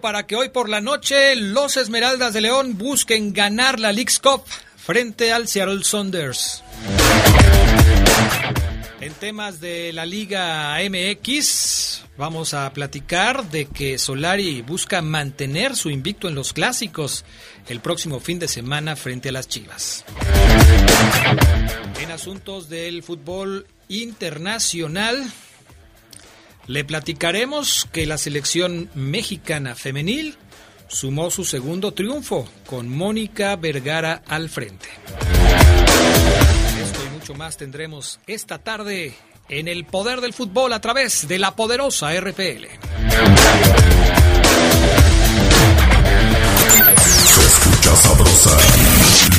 Para que hoy por la noche los Esmeraldas de León busquen ganar la League's Cup frente al Seattle Saunders. En temas de la Liga MX, vamos a platicar de que Solari busca mantener su invicto en los clásicos el próximo fin de semana frente a las Chivas. En asuntos del fútbol internacional, le platicaremos que la selección mexicana femenil sumó su segundo triunfo con Mónica Vergara al frente. Esto y mucho más tendremos esta tarde en el poder del fútbol a través de la poderosa RPL. Se escucha sabrosa,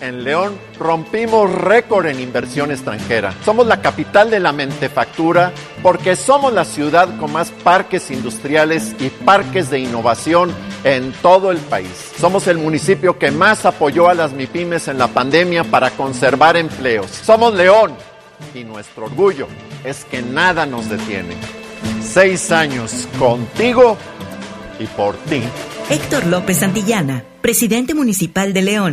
en León, rompimos récord en inversión extranjera. Somos la capital de la mentefactura porque somos la ciudad con más parques industriales y parques de innovación en todo el país. Somos el municipio que más apoyó a las MIPIMES en la pandemia para conservar empleos. Somos León y nuestro orgullo es que nada nos detiene. Seis años contigo y por ti. Héctor López Santillana, presidente municipal de León.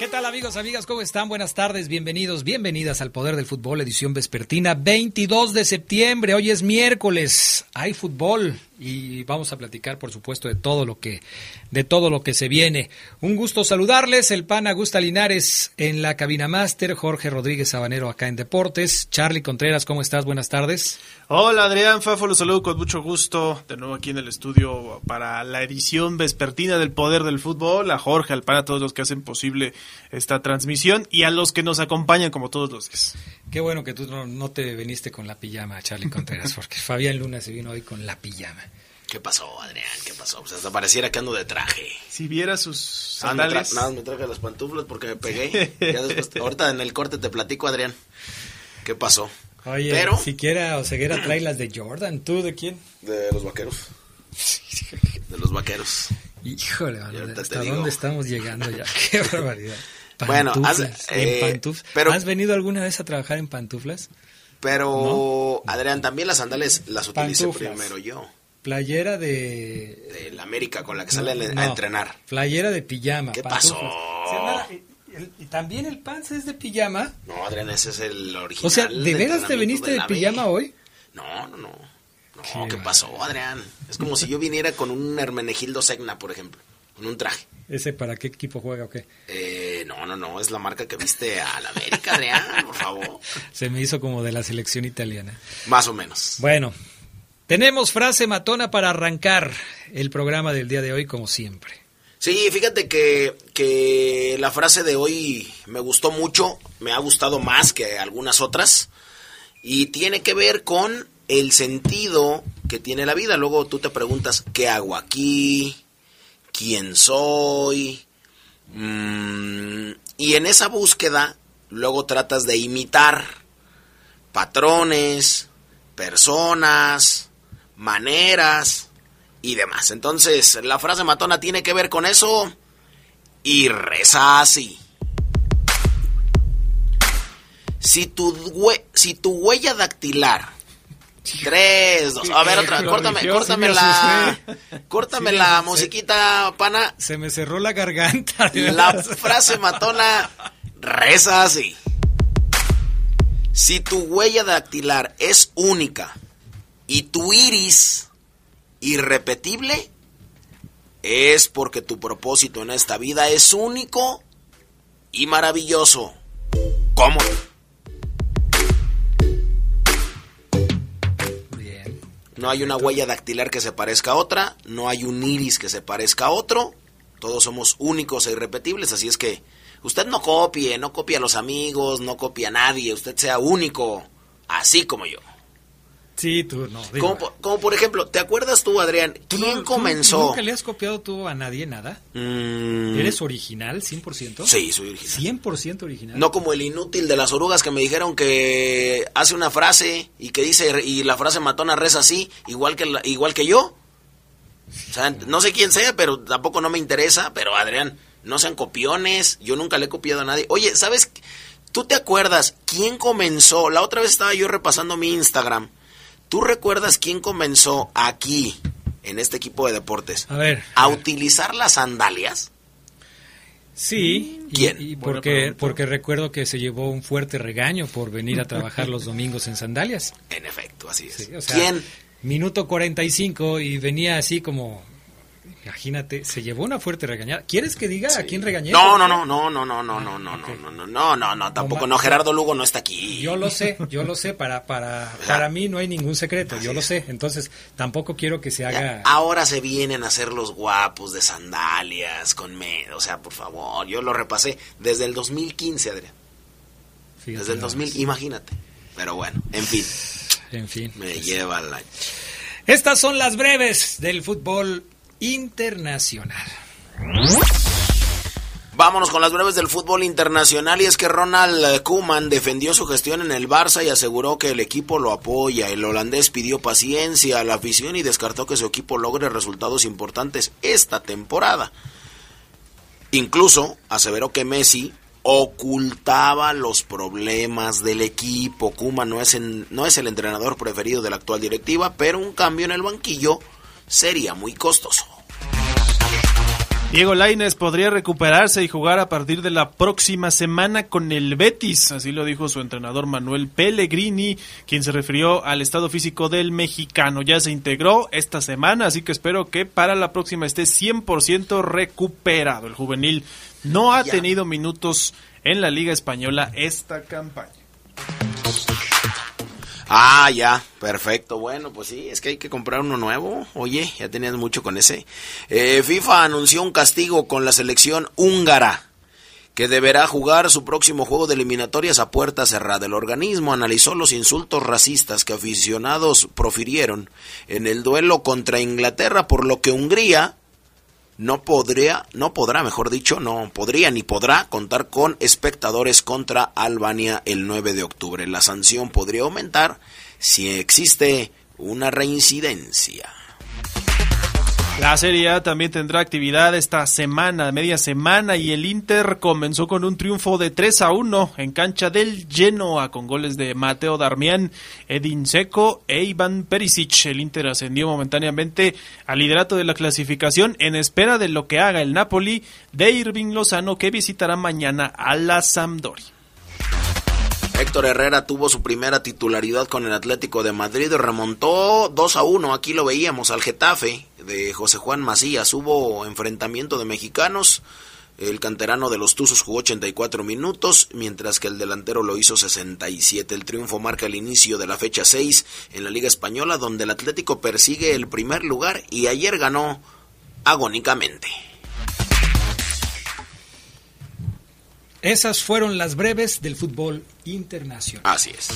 ¿Qué tal amigos, amigas? ¿Cómo están? Buenas tardes, bienvenidos, bienvenidas al Poder del Fútbol, edición vespertina, 22 de septiembre, hoy es miércoles, hay fútbol y vamos a platicar, por supuesto, de todo lo que, de todo lo que se viene. Un gusto saludarles, el pan Augusta Linares en la cabina máster, Jorge Rodríguez Sabanero acá en Deportes, Charlie Contreras, ¿cómo estás? Buenas tardes. Hola Adrián Fafo, los saludo con mucho gusto de nuevo aquí en el estudio para la edición vespertina del Poder del Fútbol, a Jorge, al pan, a todos los que hacen posible esta transmisión y a los que nos acompañan como todos los días. Qué bueno que tú no, no te viniste con la pijama, Charlie Contreras, porque Fabián Luna se vino hoy con la pijama. ¿Qué pasó, Adrián? ¿Qué pasó? Pues hasta pareciera que ando de traje. Si viera sus Ah, sandalias, nada, más me traje las pantuflas porque me pegué. Ya después, ahorita en el corte te platico, Adrián. ¿Qué pasó? Oye, Pero- siquiera Oseguera trae las de Jordan. ¿Tú de quién? De los vaqueros. De los vaqueros. Híjole, mano, ¿hasta digo. dónde estamos llegando ya? Qué barbaridad. Bueno, Pantuflas, eh, en pantuf- pero- ¿Has venido alguna vez a trabajar en pantuflas? Pero, Adrián, también las sandalias las utilicé Pantuflas. primero yo. Playera de... De la América con la que sale a, No, a entrenar. Playera de pijama. ¿Qué pantuflas. pasó? Y, también el pants es de pijama. No, Adrián, ese es el original. O sea, ¿de veras te viniste de pijama hoy? No, no, no. No, ¿qué, pasó, Adrián? Es como si yo viniera con un Hermenegildo Segna, por ejemplo, con un traje. ¿Ese para qué equipo juega o qué? Eh, no, no, no, es la marca que viste a la América, Adrián, por favor. Se me hizo como de la selección italiana. Más o menos. Bueno, tenemos frase matona para arrancar el programa del día de hoy, como siempre. Sí, fíjate que, que la frase de hoy me gustó mucho, me ha gustado más que algunas otras, y tiene que ver con el sentido que tiene la vida. Luego tú te preguntas, ¿qué hago aquí? ¿Quién soy? Mm, y en esa búsqueda, luego tratas de imitar patrones, personas, maneras y demás. Entonces, la frase matona tiene que ver con eso y reza así. Si tu, si tu huella dactilar Tres, dos. A ver, otra. Córtame, córtame la. Córtame la musiquita, pana. Se me cerró la garganta. La frase matona reza así. Si tu huella dactilar es única y tu iris irrepetible, es porque tu propósito en esta vida es único y maravilloso. ¿Cómo? No hay una huella dactilar que se parezca a otra, no hay un iris que se parezca a otro, todos somos únicos e irrepetibles, así es que usted no copie, no copie a los amigos, no copie a nadie, usted sea único, así como yo. Sí, tú no. Como, por ejemplo, ¿te acuerdas tú, Adrián? ¿Quién comenzó? ¿Nunca le has copiado tú a nadie nada? Mm. ¿Eres original, 100%? Sí, soy original. ¿100% original? No como el inútil de las orugas que me dijeron que hace una frase y que dice, y la frase matona reza así, igual que, igual que yo. O sea, no sé quién sea, pero tampoco no me interesa. Pero Adrián, no sean copiones. Yo nunca le he copiado a nadie. Oye, ¿sabes? ¿Tú te acuerdas quién comenzó? La otra vez estaba yo repasando mi Instagram ¿Tú recuerdas quién comenzó aquí, en este equipo de deportes, a, ver, a, utilizar las sandalias? Sí, ¿quién? Y, porque, porque recuerdo que se llevó un fuerte regaño por venir a trabajar los domingos en sandalias. En efecto, así es. ¿Quién? Minuto 45 y venía así como Imagínate, se llevó una fuerte regañada. ¿Quieres que diga a quién regañé? No, no, no, no, no, no, no, no, no, no, no, no, no, no, tampoco no, Gerardo Lugo no está aquí. Yo lo sé, yo lo sé, para, para, para mí no hay ningún secreto, yo lo sé, entonces tampoco quiero que se haga... Ahora se vienen a hacer los guapos de sandalias, con medo, o sea, por favor, yo lo repasé desde el 2015, Adrián. desde el 2000, imagínate. Pero bueno, en fin. En fin. Me lleva la... Estas son las breves del fútbol internacional. Vámonos con las breves del fútbol internacional y es que Ronald Koeman defendió su gestión en el Barça y aseguró que el equipo lo apoya. El holandés pidió paciencia a la afición y descartó que su equipo logre resultados importantes esta temporada. Incluso aseveró que Messi ocultaba los problemas del equipo. Koeman no es, no es el entrenador preferido de la actual directiva, pero un cambio en el banquillo sería muy costoso. Diego Laines podría recuperarse y jugar a partir de la próxima semana con el Betis, así lo dijo su entrenador Manuel Pellegrini, quien se refirió al estado físico del mexicano. Ya se integró esta semana, así que espero que para la próxima esté 100% recuperado. El juvenil no ha tenido minutos en la Liga Española esta campaña. Ah, ya, perfecto. Bueno, pues sí, es que hay que comprar uno nuevo. Oye, ya tenías mucho con ese. Eh, FIFA anunció un castigo con la selección húngara que deberá jugar su próximo juego de eliminatorias a puerta cerrada. El organismo analizó los insultos racistas que aficionados profirieron en el duelo contra Inglaterra, por lo que Hungría no podría, no podrá, mejor dicho, no podría ni podrá contar con espectadores contra Albania el 9 de octubre. La sanción podría aumentar si existe una reincidencia. La Serie A también tendrá actividad esta semana, media semana, y el Inter comenzó con un triunfo de 3 a 1 en cancha del Genoa con goles de Mateo Darmian, Edin Seco e Iván Perisic. El Inter ascendió momentáneamente al liderato de la clasificación en espera de lo que haga el Napoli de Irving Lozano que visitará mañana a la Sampdoria. Héctor Herrera tuvo su primera titularidad con el Atlético de Madrid remontó 2 a 1. Aquí lo veíamos al Getafe de José Juan Macías. Hubo enfrentamiento de mexicanos. El canterano de los Tuzos jugó 84 minutos, mientras que el delantero lo hizo 67. El triunfo marca el inicio de la fecha 6 en la Liga Española, donde el Atlético persigue el primer lugar y ayer ganó agónicamente. Esas fueron las breves del fútbol internacional. Así es.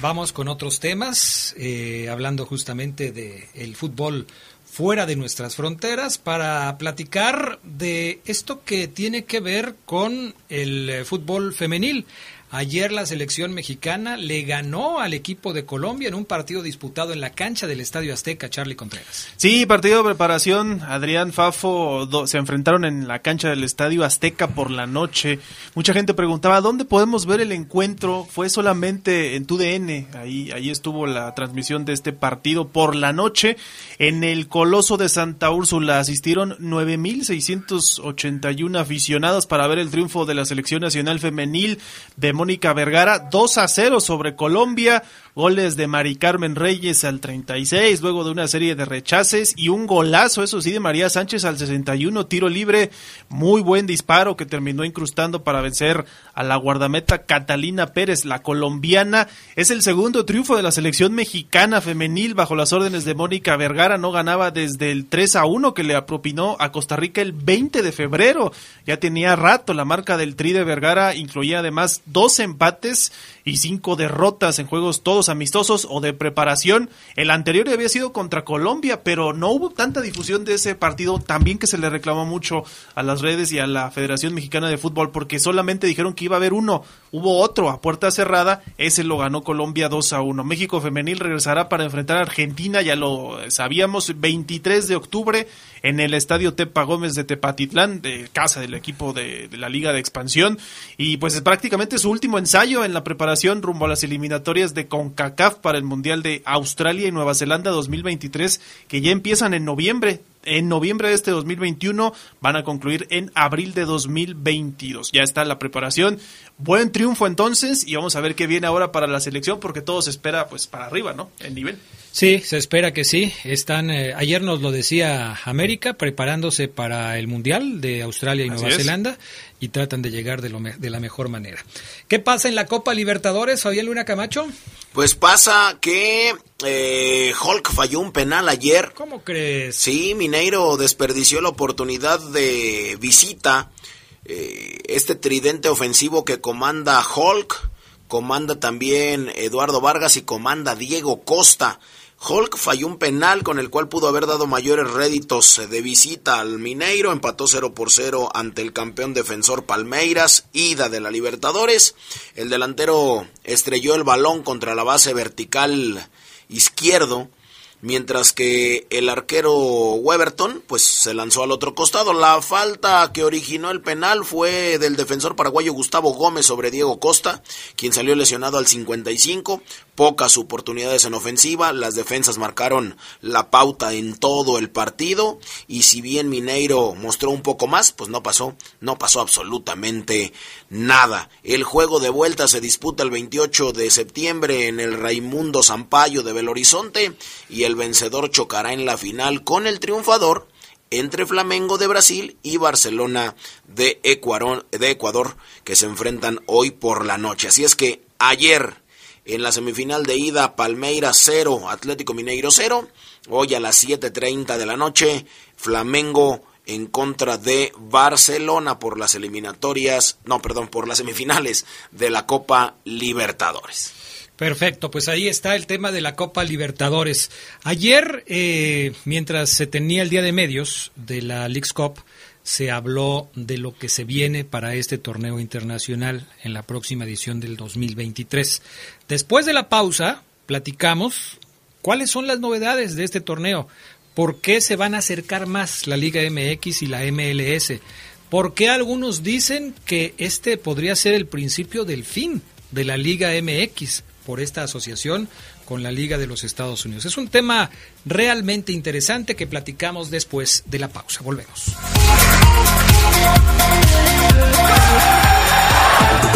Vamos con otros temas, eh, hablando justamente del el fútbol fuera de nuestras fronteras, para platicar de esto que tiene que ver con el fútbol femenil. Ayer la selección mexicana le ganó al equipo de Colombia en un partido disputado en la cancha del Estadio Azteca, Charlie Contreras. Sí, partido de preparación. Adrián Fafo se enfrentaron en la cancha del Estadio Azteca por la noche. Mucha gente preguntaba, ¿dónde podemos ver el encuentro? Fue solamente en TUDN. Ahí, ahí estuvo la transmisión de este partido por la noche. En el Coloso de Santa Úrsula asistieron 9.681 aficionados para ver el triunfo de la selección nacional femenil de Mónica Vergara, 2 a 0 sobre Colombia, goles de Mari Carmen Reyes al 36, luego de una serie de rechaces y un golazo, eso sí, de María Sánchez al 61, tiro libre, muy buen disparo que terminó incrustando para vencer a la guardameta Catalina Pérez, la colombiana. Es el segundo triunfo de la selección mexicana femenil bajo las órdenes de Mónica Vergara, no ganaba desde el 3 a 1 que le apropinó a Costa Rica el 20 de febrero. Ya tenía rato la marca del Tri de Vergara, incluía además dos dos empates y cinco derrotas en juegos todos amistosos o de preparación. El anterior había sido contra Colombia, pero no hubo tanta difusión de ese partido, también que se le reclamó mucho a las redes y a la Federación Mexicana de Fútbol, porque solamente dijeron que iba a haber uno, hubo otro a puerta cerrada, ese lo ganó Colombia 2 a 1. México Femenil regresará para enfrentar a Argentina, ya lo sabíamos, 23 de octubre en el Estadio Tepa Gómez de Tepatitlán, de casa del equipo de, de la Liga de Expansión, y pues es prácticamente su último ensayo en la preparación rumbo a las eliminatorias de CONCACAF para el Mundial de Australia y Nueva Zelanda 2023 que ya empiezan en noviembre en noviembre de este 2021, van a concluir en abril de 2022. Ya está la preparación. Buen triunfo entonces y vamos a ver qué viene ahora para la selección porque todo se espera pues para arriba, ¿no? El nivel. Sí, se espera que sí. Están eh, ayer nos lo decía América preparándose para el Mundial de Australia y Nueva Zelanda y tratan de llegar de, lo de la mejor manera. ¿Qué pasa en la Copa Libertadores, Fabián Luna Camacho? Pues pasa que eh, Hulk falló un penal ayer. ¿Cómo crees? Sí, Mineiro desperdició la oportunidad de visita. Eh, este tridente ofensivo que comanda Hulk, comanda también Eduardo Vargas y comanda Diego Costa. Hulk falló un penal con el cual pudo haber dado mayores réditos de visita al Mineiro, empató 0 por 0 ante el campeón defensor Palmeiras, ida de la Libertadores. El delantero estrelló el balón contra la base vertical izquierdo mientras que el arquero Weberton pues se lanzó al otro costado. La falta que originó el penal fue del defensor paraguayo Gustavo Gómez sobre Diego Costa, quien salió lesionado al 55. Pocas oportunidades en ofensiva, las defensas marcaron la pauta en todo el partido y si bien Mineiro mostró un poco más, pues no pasó, no pasó absolutamente nada. El juego de vuelta se disputa el 28 de septiembre en el Raimundo Sampaio de Belo Horizonte y el vencedor chocará en la final con el triunfador entre Flamengo de Brasil y Barcelona de Ecuador, que se enfrentan hoy por la noche. Así es que ayer en la semifinal de ida Palmeiras 0, Atlético Mineiro 0, hoy a las 7.30 de la noche Flamengo en contra de Barcelona por las eliminatorias, no, perdón, por las semifinales de la Copa Libertadores. Perfecto, pues ahí está el tema de la Copa Libertadores. Ayer, eh, mientras se tenía el día de medios de la Leagues Cup, se habló de lo que se viene para este torneo internacional en la próxima edición del 2023. Después de la pausa, platicamos cuáles son las novedades de este torneo, por qué se van a acercar más la Liga MX y la MLS, por qué algunos dicen que este podría ser el principio del fin de la Liga MX por esta asociación con la Liga de los Estados Unidos. Es un tema realmente interesante que platicamos después de la pausa. Volvemos.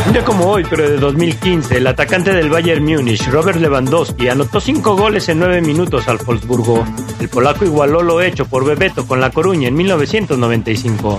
Un día como hoy, pero de 2015, el atacante del Bayern Múnich, Robert Lewandowski, anotó cinco goles en nueve minutos al Wolfsburgo. El polaco igualó lo hecho por Bebeto con La Coruña en 1995.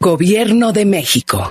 Gobierno de México.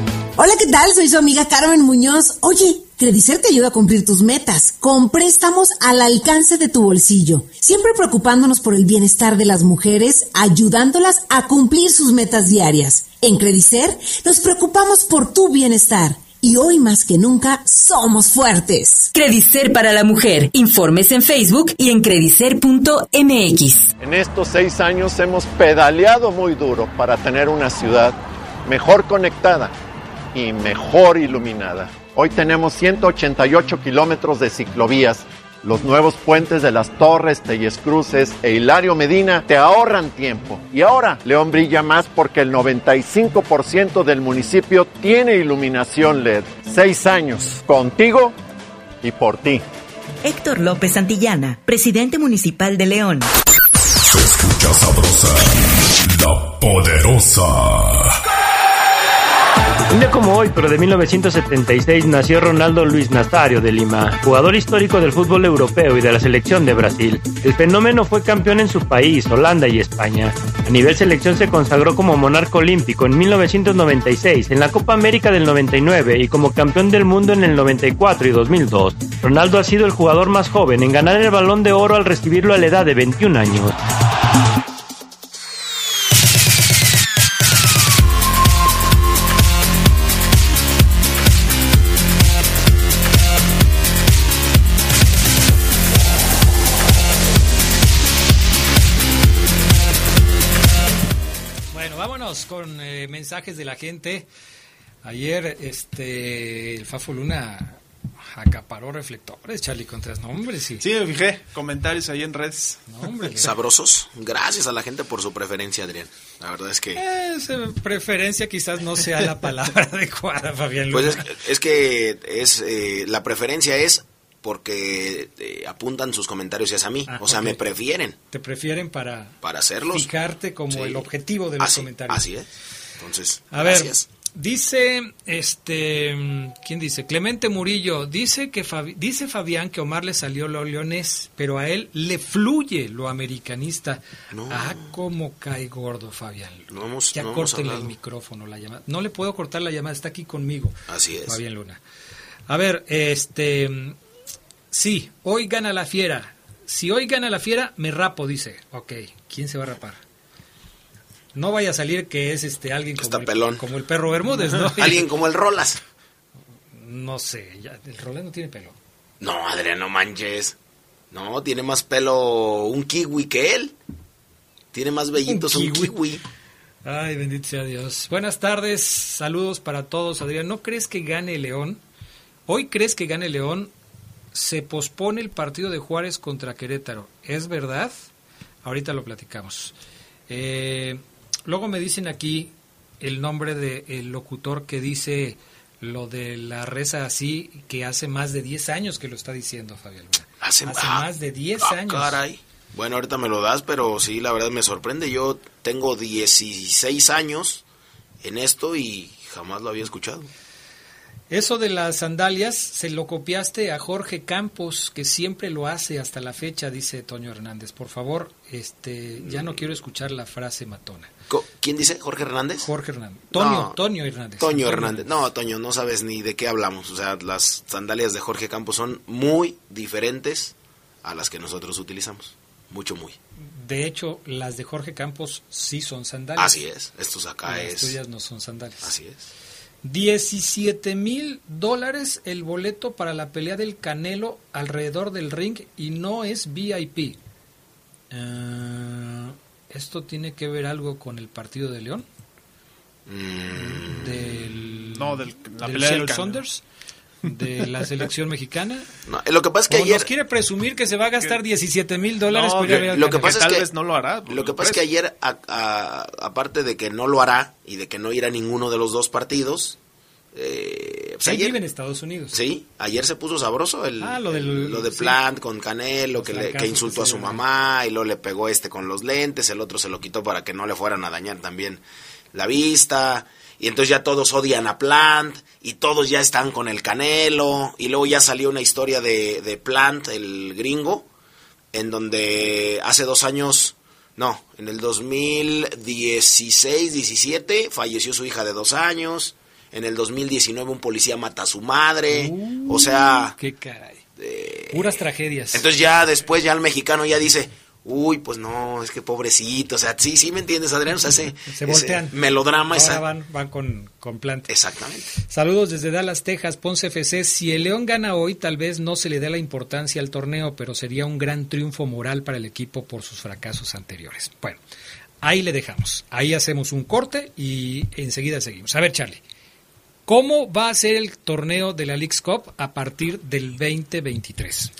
Hola, ¿qué tal? Soy su amiga Carmen Muñoz. Oye, Credicer te ayuda a cumplir tus metas, con préstamos al alcance de tu bolsillo, siempre preocupándonos por el bienestar de las mujeres, ayudándolas a cumplir sus metas diarias. En Credicer nos preocupamos por tu bienestar. Y hoy más que nunca somos fuertes. Credicer para la mujer. Informes en Facebook y en credicer.mx. En estos seis años hemos pedaleado muy duro para tener una ciudad mejor conectada y mejor iluminada. Hoy tenemos 188 kilómetros de ciclovías. Los nuevos puentes de las Torres, Telles Cruces e Hilario Medina te ahorran tiempo. Y ahora León brilla más porque el 95% del municipio tiene iluminación LED. Seis años contigo y por ti. Héctor López Santillana, presidente municipal de León. Se escucha sabrosa, la poderosa. Un día como hoy, pero de 1976, nació Ronaldo Luis Nazario de Lima, jugador histórico del fútbol europeo y de la selección de Brasil. El fenómeno fue campeón en su país, Holanda y España. A nivel selección se consagró como monarca olímpico en 1996, en la Copa América del 99 y como campeón del mundo en el 94 y 2002. Ronaldo ha sido el jugador más joven en ganar el balón de oro al recibirlo a la edad de 21 años. Mensajes de la gente. Ayer, este, el Fafo Luna acaparó reflectores, Charlie Contreras. nombres sí. Sí, me fijé. Comentarios ahí en redes. Sabrosos. Gracias a la gente por su preferencia, Adrián. La verdad es que... preferencia quizás no sea la palabra adecuada, Fabián Luna. Pues es, que es eh, la preferencia es porque eh, apuntan sus comentarios hacia mí, ah, o sea, me prefieren. Te prefieren para, para hacerlos. Fijarte como el objetivo de los comentarios. Así es. Entonces, a gracias. ver, dice este ¿quién dice? Clemente Murillo, dice que dice Fabián que Omar le salió lo leonés, pero a él le fluye lo americanista. Ah, cómo cae gordo, Fabián. No hemos, ya córtenle el micrófono la llamada. No le puedo cortar la llamada, está aquí conmigo. Así es. Fabián Luna. A ver, este Sí, hoy gana la fiera. Si hoy gana la fiera, me rapo, dice. Ok, ¿quién se va a rapar? No vaya a salir que es este alguien como, el, como el perro Bermúdez, ¿no? alguien como el Rolas. No sé, ya, el Rolas no tiene pelo. No, Adrián, no manches. No, tiene más pelo un kiwi que él. Tiene más vellitos un kiwi. Ay, bendito sea Dios. Buenas tardes, saludos para todos, Adrián. ¿No crees que gane León? ¿Hoy crees que gane León se pospone el partido de Juárez contra Querétaro. ¿Es verdad? Ahorita lo platicamos. Eh, luego me dicen aquí el nombre del locutor que dice lo de la reza así, que hace más de 10 años que lo está diciendo, Fabián Hace, más de 10 ah, años. Caray. Bueno, ahorita me lo das, pero sí, la verdad me sorprende. Yo tengo 16 años en esto y jamás lo había escuchado. Eso de las sandalias se lo copiaste a Jorge Campos, que siempre lo hace hasta la fecha, dice Toño Hernández. Por favor, este, ya no quiero escuchar la frase matona. ¿Quién dice? ¿Jorge Hernández? Jorge Hernández. Toño, No. Toño Hernández. Toño Hernández. No, Toño, no sabes ni de qué hablamos. O sea, las sandalias de Jorge Campos son muy diferentes a las que nosotros utilizamos. Mucho, muy. De hecho, las de Jorge Campos sí son sandalias. Así es. Estos acá Las es. tuyas no son sandalias. Así es. 17 mil dólares el boleto para la pelea del Canelo alrededor del ring y no es VIP. Eh, ¿Esto tiene que ver algo con el partido de León? Del, No, del- la del pelea del. Saunders, de la selección mexicana. No, lo que pasa es que ¿O ayer. nos quiere presumir que se va a gastar 17 mil dólares No, lo que pasa es que no lo hará. Lo que pasa es que ayer, aparte de que no lo hará y de que no irá a ninguno de los dos partidos, eh, pues ayer, vive en Estados Unidos. sí, ayer se puso sabroso el, Ah, lo del- el- lo de sí. Plant con Canelo, que, le- que trancazos insultó que a su mamá y luego le pegó este con los lentes, el otro se lo quitó para que no le fueran a dañar también la vista. Y entonces ya todos odian a Plant y todos ya están con el Canelo. Y luego ya salió una historia de, de Plant, el gringo, en donde hace dos años, no, en el 2016-17 falleció su hija de dos años. En el 2019 un policía mata a su madre. o sea, Qué caray. Puras tragedias. entonces ya después ya el mexicano ya dice, uy, pues no, es que pobrecito. O sea, sí, sí me entiendes, Adrián. O sea, ese, se ese voltean. melodrama. Ahora esa- van, van con, con planta. Exactamente. Saludos desde Dallas, Texas, Ponce FC. Si el León gana hoy, tal vez no se le dé la importancia al torneo, pero sería un gran triunfo moral para el equipo por sus fracasos anteriores. Bueno, ahí le dejamos. Ahí hacemos un corte y enseguida seguimos. A ver, Charlie, ¿cómo va a ser el torneo de la League's Cup a partir del 2023?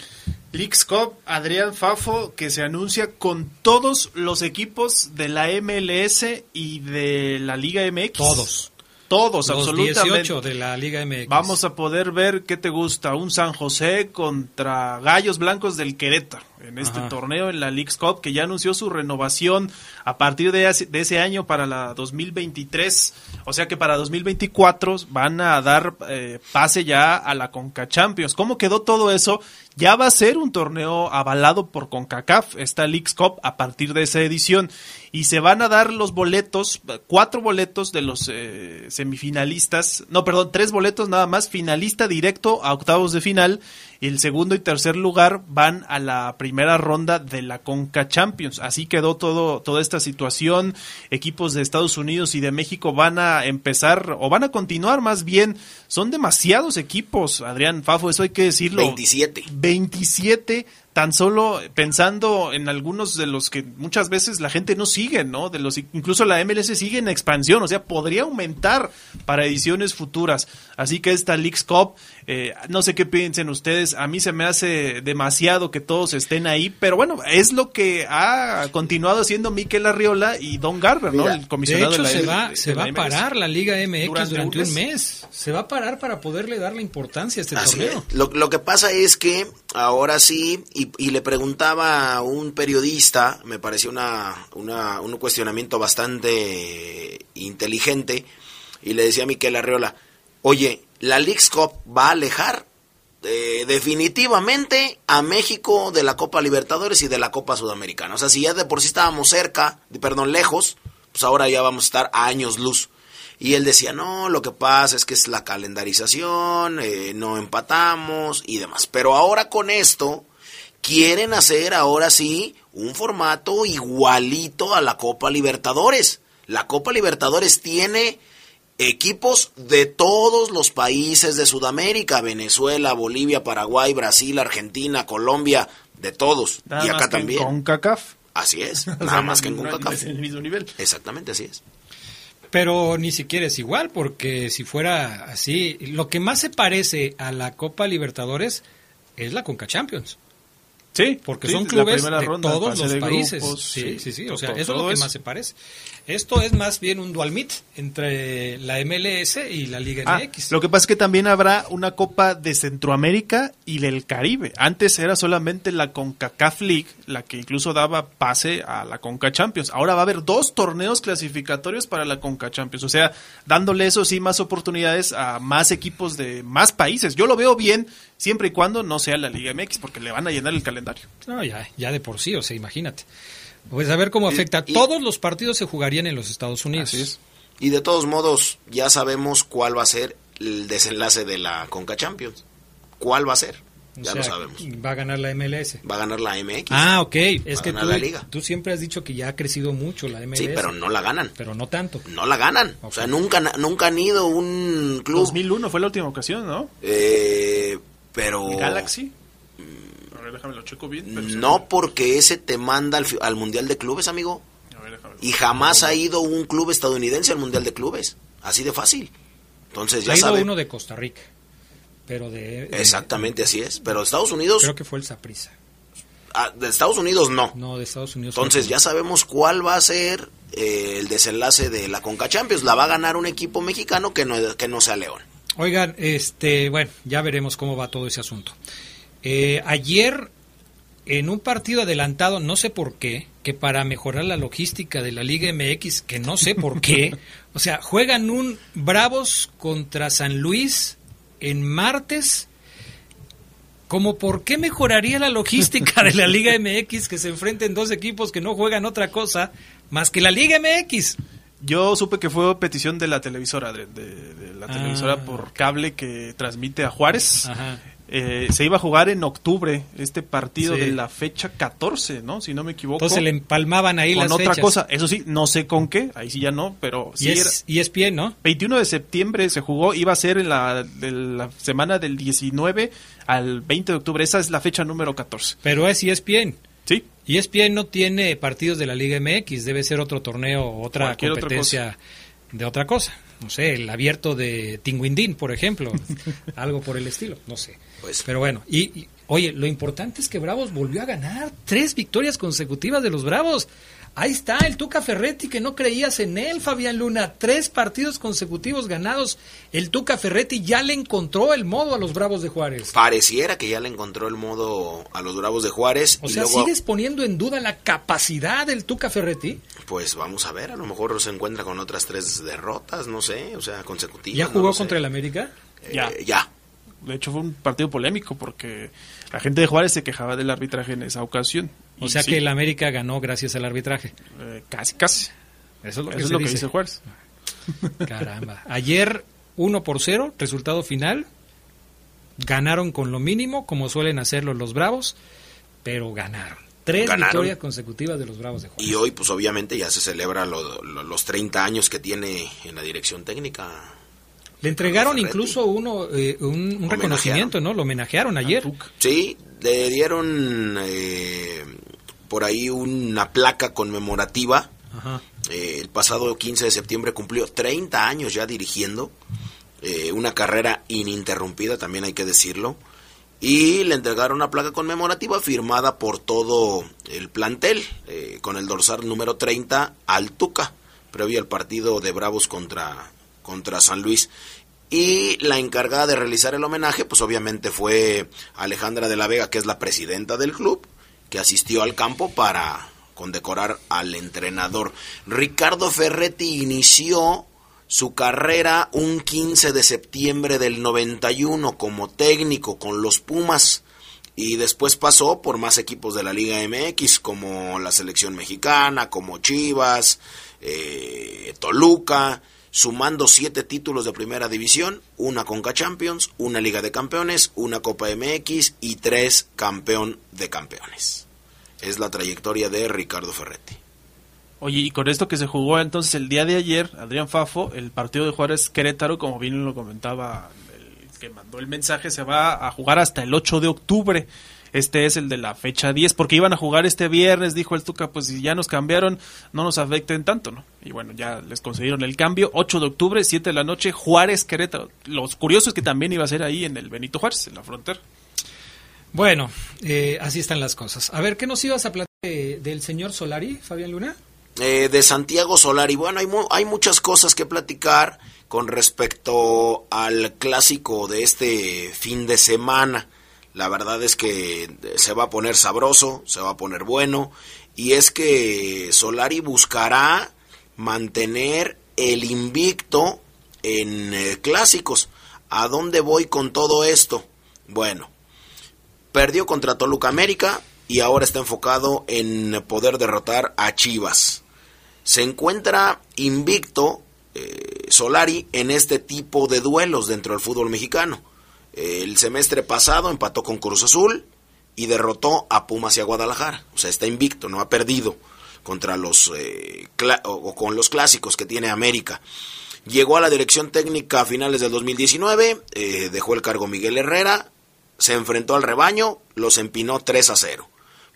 Leagues Cup, Adrián Fafo, que se anuncia con todos los equipos de la MLS y de la Liga MX. Todos. Todos, Los absolutamente. 18 de la Liga MX. Vamos a poder ver qué te gusta, un San José contra Gallos Blancos del Querétaro en este Ajá. torneo en la Leagues Cup que ya anunció su renovación a partir de, ese- de ese año para la 2023, o sea que para 2024 van a dar eh, pase ya a la Conca Champions. ¿Cómo quedó todo eso? Ya va a ser un torneo avalado por CONCACAF, esta Leagues Cup a partir de esa edición y se van a dar los boletos, cuatro boletos de los eh, semifinalistas, no, perdón, tres boletos nada más, finalista directo a octavos de final y el segundo y tercer lugar van a la primera ronda de la Conca Champions. Así quedó todo toda esta situación. Equipos de Estados Unidos y de México van a empezar o van a continuar más bien. Son demasiados equipos, Adrián Fafo, eso hay que decirlo. 27. 27 tan solo pensando en algunos de los que muchas veces la gente no sigue, ¿no? De los incluso la MLS sigue en expansión, o sea, podría aumentar para ediciones futuras. Así que esta Leagues Cup, eh, no sé qué piensen ustedes, a mí se me hace demasiado que todos estén ahí, pero bueno, es lo que ha continuado haciendo Miquel Arriola y Don Garber, ¿no? El De comisionado hecho, de la se va, de se va a parar la Liga MX durante, Durante un un mes. Se va a parar para poderle dar la importancia a este Así torneo. es. Lo, lo que pasa es que ahora sí, y, y le preguntaba a un periodista, me pareció una, una- un cuestionamiento bastante inteligente, y le decía a Miquel Arreola, oye, ¿la Leagues Cup va a alejar eh, definitivamente a México de la Copa Libertadores y de la Copa Sudamericana? O sea, si ya de por sí estábamos cerca, perdón, lejos, pues ahora ya vamos a estar a años luz. Y él decía, no, lo que pasa es que es la calendarización, eh, no empatamos y demás. Pero ahora con esto, quieren hacer ahora sí un formato igualito a la Copa Libertadores. La Copa Libertadores tiene equipos de todos los países de Sudamérica, Venezuela, Bolivia, Paraguay, Brasil, Argentina, Colombia, de todos. Nada y acá más que en también. CONCACAF. Así es, O nada sea, más que en CONCACAF. es el mismo nivel. Exactamente, así es. Pero ni siquiera es igual, porque si fuera así, lo que más se parece a la Copa Libertadores es la Conca Champions. Sí, porque sí, son clubes de ronda, todos los de países. grupos, sí, sí, sí, o todo- sea, eso es lo que eso. más se parece. Esto es más bien un dual meet entre la MLS y la Liga Ah, MX. lo que pasa es que también habrá una Copa de Centroamérica y del Caribe. Antes era solamente la CONCACAF League, la que incluso daba pase a la CONCA Champions. Ahora va a haber dos torneos clasificatorios para la CONCA Champions. O sea, dándole eso sí más oportunidades a más equipos de más países. Yo lo veo bien siempre y cuando no sea la Liga MX, porque le van a llenar el calendario. No, ya, ya de por sí, o sea, imagínate. Pues a ver cómo afecta. Todos los partidos se jugarían en los Estados Unidos. Y de todos modos, ya sabemos cuál va a ser el desenlace de la Conca Champions. ¿Cuál va a ser? O Ya sea, lo sabemos. Va a ganar la MLS. Va a ganar la MX. Ah, ok. Va Es a que ganar tú, la liga. tú siempre has dicho que ya ha crecido mucho la MLS. Sí, pero no la ganan. Pero no tanto. No la ganan. O sea, nunca, nunca han ido un club. 2001 fue la última ocasión, ¿no? Eh, pero. Galaxy. A ver, déjame lo checo bien. pero. No porque ese te manda al, Mundial de Clubes, amigo. A ver, déjame- Y jamás ha ido un club estadounidense al Mundial de Clubes. Así de fácil. Entonces ya ha ido saben. uno de Costa Rica. Pero de. de- Exactamente así es. Pero Estados Unidos. Creo que fue el Saprissa. ah, de Estados Unidos no. No, de Estados Unidos. Entonces ya sabemos cuál va a ser eh, el desenlace de la Conca Champions. La va a ganar un equipo mexicano que no, que no sea León. Oigan, este, bueno, ya veremos cómo va todo ese asunto. Eh, ayer, en un partido adelantado, no sé por qué, que para mejorar la logística de la Liga MX, que no sé por qué, o sea, juegan un Bravos contra San Luis en martes. Como por qué mejoraría la logística de la Liga MX que se enfrenten dos equipos que no juegan otra cosa más que la Liga MX. Yo supe que fue petición de la televisora, de, de- de la Ah. televisora por cable que transmite a Juárez. Ajá. Eh, se iba a jugar en octubre este partido Sí. de la fecha 14, ¿no? Si no me equivoco. Entonces le empalmaban ahí con las otra fechas. cosa. Eso sí, no sé con qué, ahí sí ya no, pero sí Y era. es, y es pie, ¿no? 21 de septiembre se jugó, iba a ser en la, de la semana del 19 al 20 de octubre. Esa es la fecha número 14. Pero es ESPN. Sí. ESPN no tiene partidos de la Liga MX, debe ser otro torneo, otra Cualquier otra competencia de otra cosa. No sé, el abierto de Tinguindín, por ejemplo, algo por el estilo, no sé. Pues, Pero bueno, y, y, oye, lo importante es que Bravos volvió a ganar tres victorias consecutivas de los Bravos. Ahí está el Tuca Ferretti, que no creías en él, Fabián Luna. Tres partidos consecutivos ganados. El Tuca Ferretti ya le encontró el modo a los Bravos de Juárez. Pareciera que ya le encontró el modo a los Bravos de Juárez. O y sea, luego, ¿sigues poniendo en duda la capacidad del Tuca Ferretti? pues vamos a ver, a lo mejor se encuentra con otras tres derrotas, no sé, o sea, consecutivas. ¿Ya no jugó sé. contra el América? Eh, Ya. ya. De hecho, fue un partido polémico porque la gente de Juárez se quejaba del arbitraje en esa ocasión. O sea sí, que el América ganó gracias al arbitraje. eh, casi, casi. Eso es lo que, Eso es se lo que dice. dice Juárez. Caramba. Ayer 1 por 0, resultado final. Ganaron con lo mínimo, como suelen hacerlo los Bravos, pero ganaron. Tres Ganaron. victorias consecutivas de los Bravos de Juárez. Y hoy, pues obviamente ya se celebra lo- lo- los 30 años que tiene en la dirección técnica. Le entregaron incluso uno, eh, un, un reconocimiento, ¿no? Lo homenajearon ayer. Sí, le dieron eh, por ahí una placa conmemorativa. Ajá. Eh, el pasado 15 de septiembre cumplió 30 años ya dirigiendo. eh, una carrera ininterrumpida, también hay que decirlo. Y le entregaron una placa conmemorativa firmada por todo el plantel, eh, con el dorsal número 30 al Tuca, previo al partido de Bravos contra, contra San Luis. Y la encargada de realizar el homenaje, pues obviamente fue Alejandra de la Vega, que es la presidenta del club, que asistió al campo para condecorar al entrenador. Ricardo Ferretti inició su carrera un 15 de septiembre del 91 como técnico con los Pumas y después pasó por más equipos de la Liga MX como la selección mexicana, como Chivas, eh, Toluca, sumando siete títulos de primera división, una Conca Champions, una Liga de Campeones, una Copa MX y tres campeón de campeones. Es la trayectoria de Ricardo Ferretti. Oye, y con esto que se jugó entonces el día de ayer, Adrián Fafo, el partido de Juárez Querétaro, como bien lo comentaba el que mandó el mensaje, se va a jugar hasta el 8 de octubre. Este es el de la fecha 10, porque iban a jugar este viernes, dijo el Tuca, pues si ya nos cambiaron, no nos afecten tanto, ¿no? Y bueno, ya les concedieron el cambio, 8 de octubre, 7 de la noche, Juárez Querétaro. Lo curioso es que también iba a ser ahí en el Benito Juárez, en la frontera. Bueno, eh, así están las cosas. A ver, ¿qué nos ibas a platicar del señor Solari, Fabián Luna? Eh, de Santiago Solari. Bueno, hay, hay muchas cosas que platicar con respecto al clásico de este fin de semana. La verdad es que se va a poner sabroso, se va a poner bueno. Y es que Solari buscará mantener el invicto en eh, clásicos. ¿A dónde voy con todo esto? Bueno, perdió contra Toluca América y ahora está enfocado en poder derrotar a Chivas. Se encuentra invicto eh, Solari en este tipo de duelos dentro del fútbol mexicano. El semestre pasado empató con Cruz Azul y derrotó a Pumas y a Guadalajara. O sea, está invicto, no ha perdido contra los eh, o con los clásicos que tiene América. Llegó a la dirección técnica a finales del 2019, eh, dejó el cargo Miguel Herrera, se enfrentó al rebaño, los empinó 3 a 0.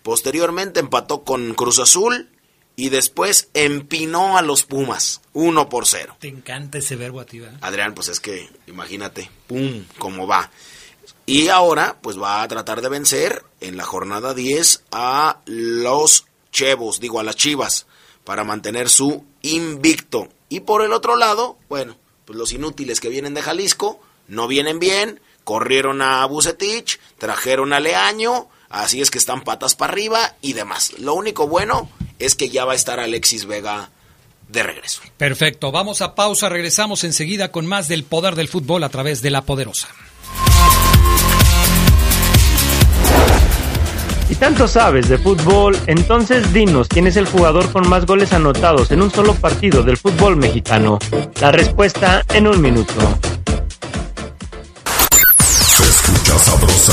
Posteriormente empató con Cruz Azul y después empinó a los Pumas, 1 por 0. Te encanta ese verbo a Adrián, pues es que imagínate, pum, cómo va. Y ahora, pues va a tratar de vencer en la jornada 10 a los Chevos, digo a las Chivas, para mantener su invicto. Y por el otro lado, bueno, pues los inútiles que vienen de Jalisco no vienen bien, corrieron a Bucetich, trajeron a Leaño, así es que están patas para arriba y demás. Lo único bueno es que ya va a estar Alexis Vega de regreso. Perfecto, vamos a pausa, regresamos enseguida con más del poder del fútbol a través de la poderosa. Si tanto sabes de fútbol, entonces dinos quién es el jugador con más goles anotados en un solo partido del fútbol mexicano. La respuesta en un minuto. Se escucha sabrosa,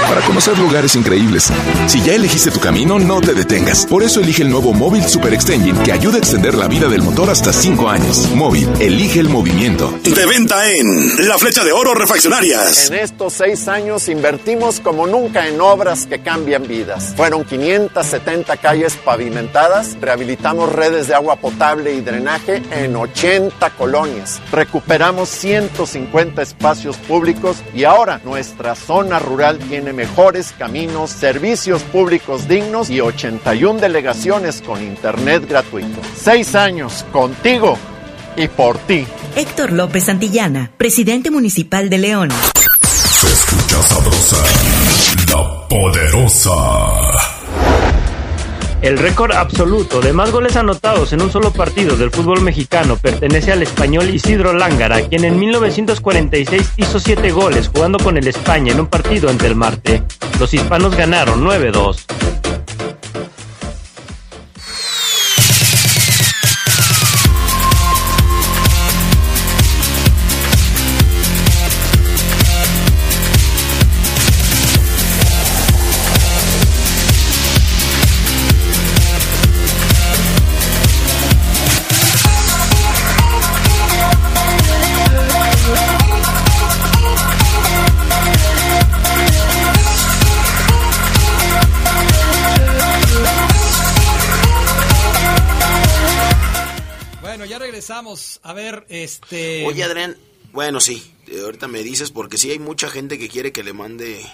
Para conocer lugares increíbles. Si ya elegiste tu camino, no te detengas. Por eso elige el nuevo Móvil Super Extension que ayuda a extender la vida del motor hasta 5 años. Móvil, elige el movimiento. De venta en La Flecha de Oro Refaccionarias. En estos seis años invertimos como nunca en obras que cambian vidas. Fueron 570 calles pavimentadas, rehabilitamos redes de agua potable y drenaje en 80 colonias, recuperamos 150 espacios públicos y ahora nuestra zona rural tiene mejores caminos, servicios públicos dignos y 81 delegaciones con internet gratuito. Seis años contigo y por ti. Héctor López Santillana, presidente municipal de León. Se escucha sabrosa, la poderosa. El récord absoluto de más goles anotados en un solo partido del fútbol mexicano pertenece al español Isidro Lángara, quien en 1946 hizo 7 goles jugando con el España en un partido ante el Marte. Los hispanos ganaron 9-2. A ver, este. Oye, Adrián, bueno, sí, eh, ahorita me dices porque sí hay mucha gente que quiere que le mande.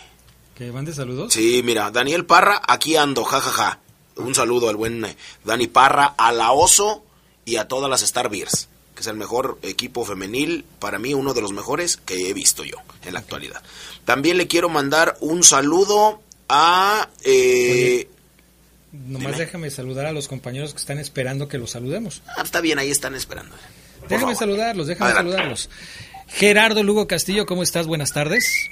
¿Que mande saludos? Sí, mira, Daniel Parra, aquí ando, jajaja. Un saludo al buen eh, Dani Parra, a la Oso y a todas las Star Beers, que es el mejor equipo femenil, para mí uno de los mejores que he visto yo en la actualidad. También le quiero mandar un saludo a... Eh, Nomás déjame saludar a los compañeros que están esperando que los saludemos. Ah, está bien, ahí están esperando. déjame saludarlos, déjame saludarlos. Gerardo Lugo Castillo, ¿cómo estás? Buenas tardes.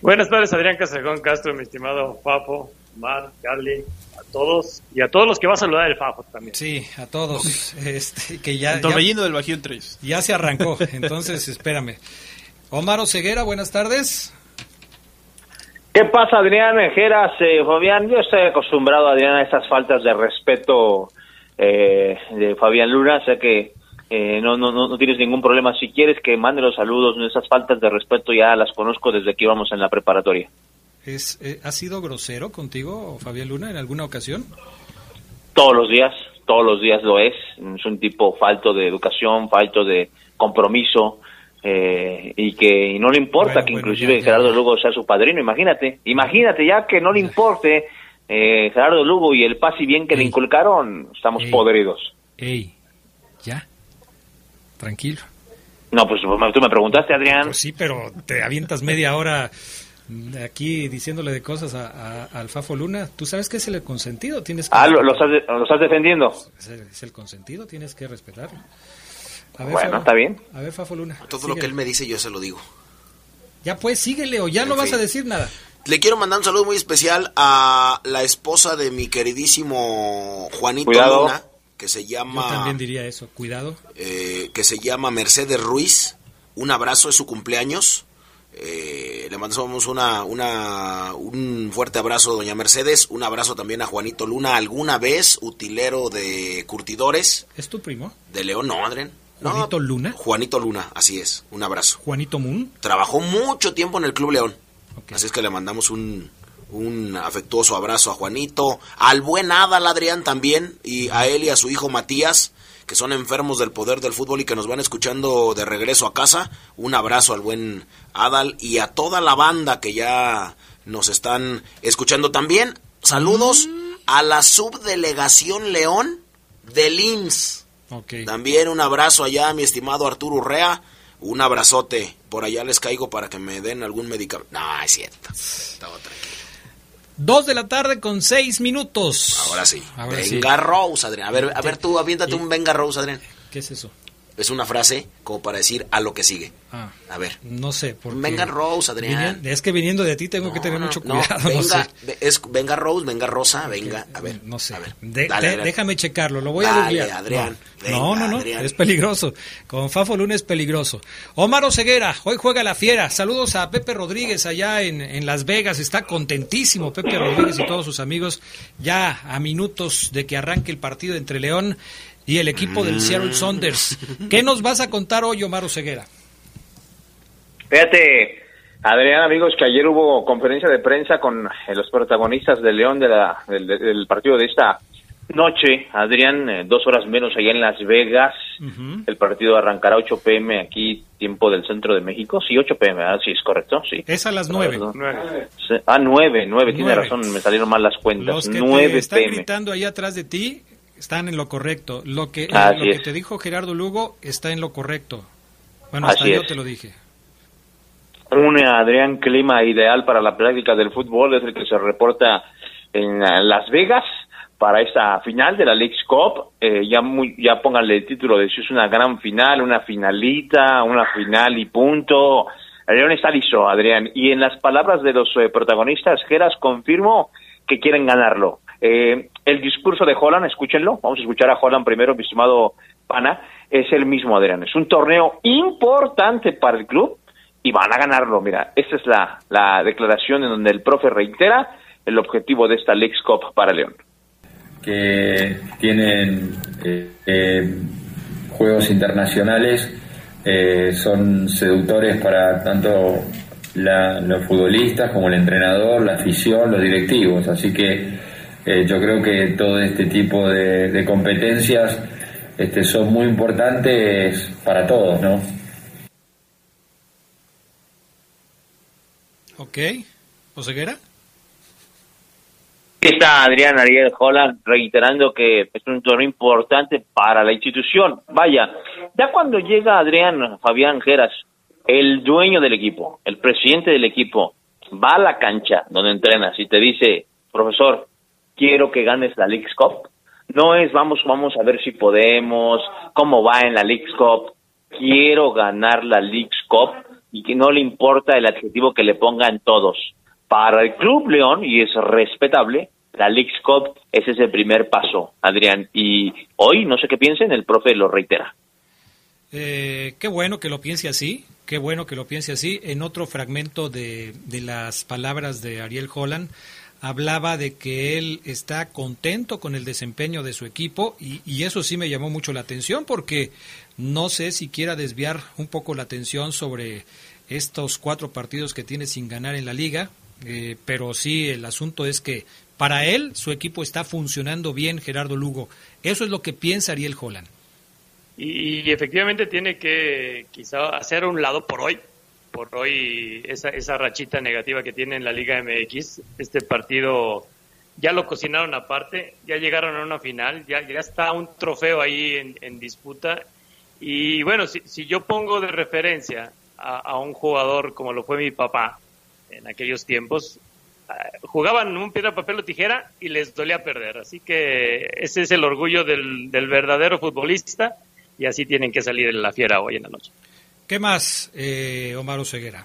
Buenas tardes, Adrián Casagón Castro, mi estimado Fafo, Mar, Carly, a todos y a todos los que va a saludar el Fafo también. Sí, a todos. este, que ya, el del Bajío 3. Ya se arrancó, entonces espérame. Omar Oseguera, buenas tardes. ¿Qué pasa, Adrián Mejeras? Eh, Fabián, yo estoy acostumbrado, Adrián, a estas faltas de respeto eh, de Fabián Luna, sé que eh, no, no, no, tienes ningún problema. Si quieres que mande los saludos, esas faltas de respeto ya las conozco desde que íbamos en la preparatoria. es, eh, ¿ha sido grosero contigo, Fabián Luna, en alguna ocasión? Todos los días, todos los días lo es. Es un tipo falto de educación, falto de compromiso. Eh, y que y no le importa Bueno, que bueno, inclusive ya, Gerardo. Lugo sea su padrino, imagínate, imagínate ya que no le importe eh, Gerardo Lugo y el paz y bien que le inculcaron, estamos podridos. Ey, ya, tranquilo. No, pues tú me preguntaste, Adrián. Pues sí, pero te avientas media hora aquí diciéndole de cosas a, a- al Fafo Luna. Tú sabes que es el consentido, tienes que... Ah, ¿lo, lo estás, lo estás defendiendo? Es el, es el consentido, tienes que respetarlo. A Bueno, Fafo- está bien. A ver, Fafo Luna. Todo lo que él me dice yo se lo digo. Ya pues, síguele o ya En no vas a decir nada. Le quiero mandar un saludo muy especial a la esposa de mi queridísimo Juanito Cuidado. Luna, que se Yo llama también diría eso, cuidado. eh, que se llama Mercedes Ruiz. Un abrazo, es su cumpleaños. Eh, le mandamos una, una, un fuerte abrazo, doña Mercedes. Un abrazo también a Juanito Luna, alguna vez utilero de curtidores ¿Es tu primo? de León, no, Adrián. ¿Juanito Luna? Juanito Luna, así es. Un abrazo. ¿Juanito Moon? Trabajó mucho tiempo en el Club León. Así es que le mandamos un, un afectuoso abrazo a Juanito, al buen Adal Adrián también, y a él y a su hijo Matías, que son enfermos del poder del fútbol y que nos van escuchando de regreso a casa. Un abrazo al buen Adal y a toda la banda que ya nos están escuchando también. Saludos a la subdelegación León del IMSS. También un abrazo allá a mi estimado Arturo Urrea. Un abrazote. Por allá les caigo para que me den algún medicamento. No, es cierto. Todo tranquilo. Dos de la tarde con seis minutos. Ahora sí. Ahora venga sí. Rose, Adrián. A ver, a ver tú, aviéntate y- un Venga Rose, Adrián. ¿Qué es eso? Es una frase como para decir a lo que sigue. Ah, A ver. no sé. Venga Rose, Adrián. Es que viniendo de ti tengo que tener mucho cuidado. No, venga, sé. es, venga Rose, venga Rosa, venga. A ver. No sé. A ver. De- Dale, de- Adrián. déjame checarlo, lo voy a Dale, googlear. Adrián. No, Venga, no, no, no, Adrián. es peligroso. Con Fafo Luna es peligroso. Omar Oseguera, hoy juega la fiera. Saludos a Pepe Rodríguez allá en, en Las Vegas. Está contentísimo Pepe Rodríguez y todos sus amigos ya a minutos de que arranque el partido entre León y el equipo del Seattle Saunders. ¿Qué nos vas a contar hoy, Omar Oseguera? Fíjate, Adrián, amigos, que ayer hubo conferencia de prensa con eh, los protagonistas de León de la, del, del partido de esta noche. Adrián, eh, dos horas menos allá en Las Vegas. El partido arrancará 8 pm aquí, tiempo del centro de México. Sí, 8 pm, ¿verdad? sí, es correcto, sí. Es a las nueve. Sí, Ah, 9, 9, tiene Nueve. razón, me salieron mal las cuentas. Los que 9 te están pm. gritando ahí atrás de ti están en lo correcto. Lo que, Así lo que te dijo Gerardo Lugo está en lo correcto. Bueno, hasta yo te lo dije. Un Adrián clima ideal para la práctica del fútbol es el que se reporta en eh, Las Vegas para esta final de la League's Cup. Eh, ya muy, ya pónganle el título de si es una gran final, una finalita, una final y punto. El León está listo, Adrián. Y en las palabras de los eh, protagonistas, Geras confirmó que quieren ganarlo. Eh, el discurso de Holland, escúchenlo, vamos a escuchar a Holland primero, mi estimado Pana, es el mismo, Adrián. Es un torneo importante para el club y van a ganarlo. Mira, esta es la, la declaración en donde el profe reitera el objetivo de esta League's Cup para León. que tienen eh, eh, juegos internacionales eh, son seductores para tanto los futbolistas como el entrenador, la afición, los directivos. Así que eh, yo creo que todo este tipo de, de competencias este, son muy importantes para todos, ¿no? Ok. ¿Oseguera? Aquí está Adrián Ariel Holland reiterando que es un torneo importante para la institución. Vaya, ya cuando llega Adrián Fabián Geras, el dueño del equipo, el presidente del equipo, va a la cancha donde entrenas y te dice, profesor, quiero que ganes la League's Cup. No es vamos, vamos a ver si podemos, cómo va en la League's Cup. Quiero ganar la League's Cup y que no le importa el adjetivo que le pongan todos. Para el Club León, y es respetable, la League's Cup ese es el primer paso, Adrián. Y hoy, no sé qué piensen, el profe lo reitera. Eh, qué bueno que lo piense así, qué bueno que lo piense así. En otro fragmento de, de las palabras de Ariel Holland, hablaba de que él está contento con el desempeño de su equipo y, y eso sí me llamó mucho la atención porque no sé si quiera desviar un poco la atención sobre estos cuatro partidos que tiene sin ganar en la liga, eh, pero sí, el asunto es que para él su equipo está funcionando bien, Gerardo Lugo. Eso es lo que piensa Ariel Holland. Y, efectivamente tiene que quizá hacer un lado por hoy, por hoy esa, esa rachita negativa que tiene en la Liga MX. Este partido ya lo cocinaron aparte, ya llegaron a una final, ya, ya está un trofeo ahí en, disputa. Y bueno, si, si, yo pongo de referencia a, un jugador como lo fue mi papá en aquellos tiempos, eh, jugaban un piedra, papel o tijera y les dolía perder. Así que ese es el orgullo del, del verdadero futbolista y así tienen que salir en la fiera hoy en la noche. ¿Qué más, eh, Omar Oseguera?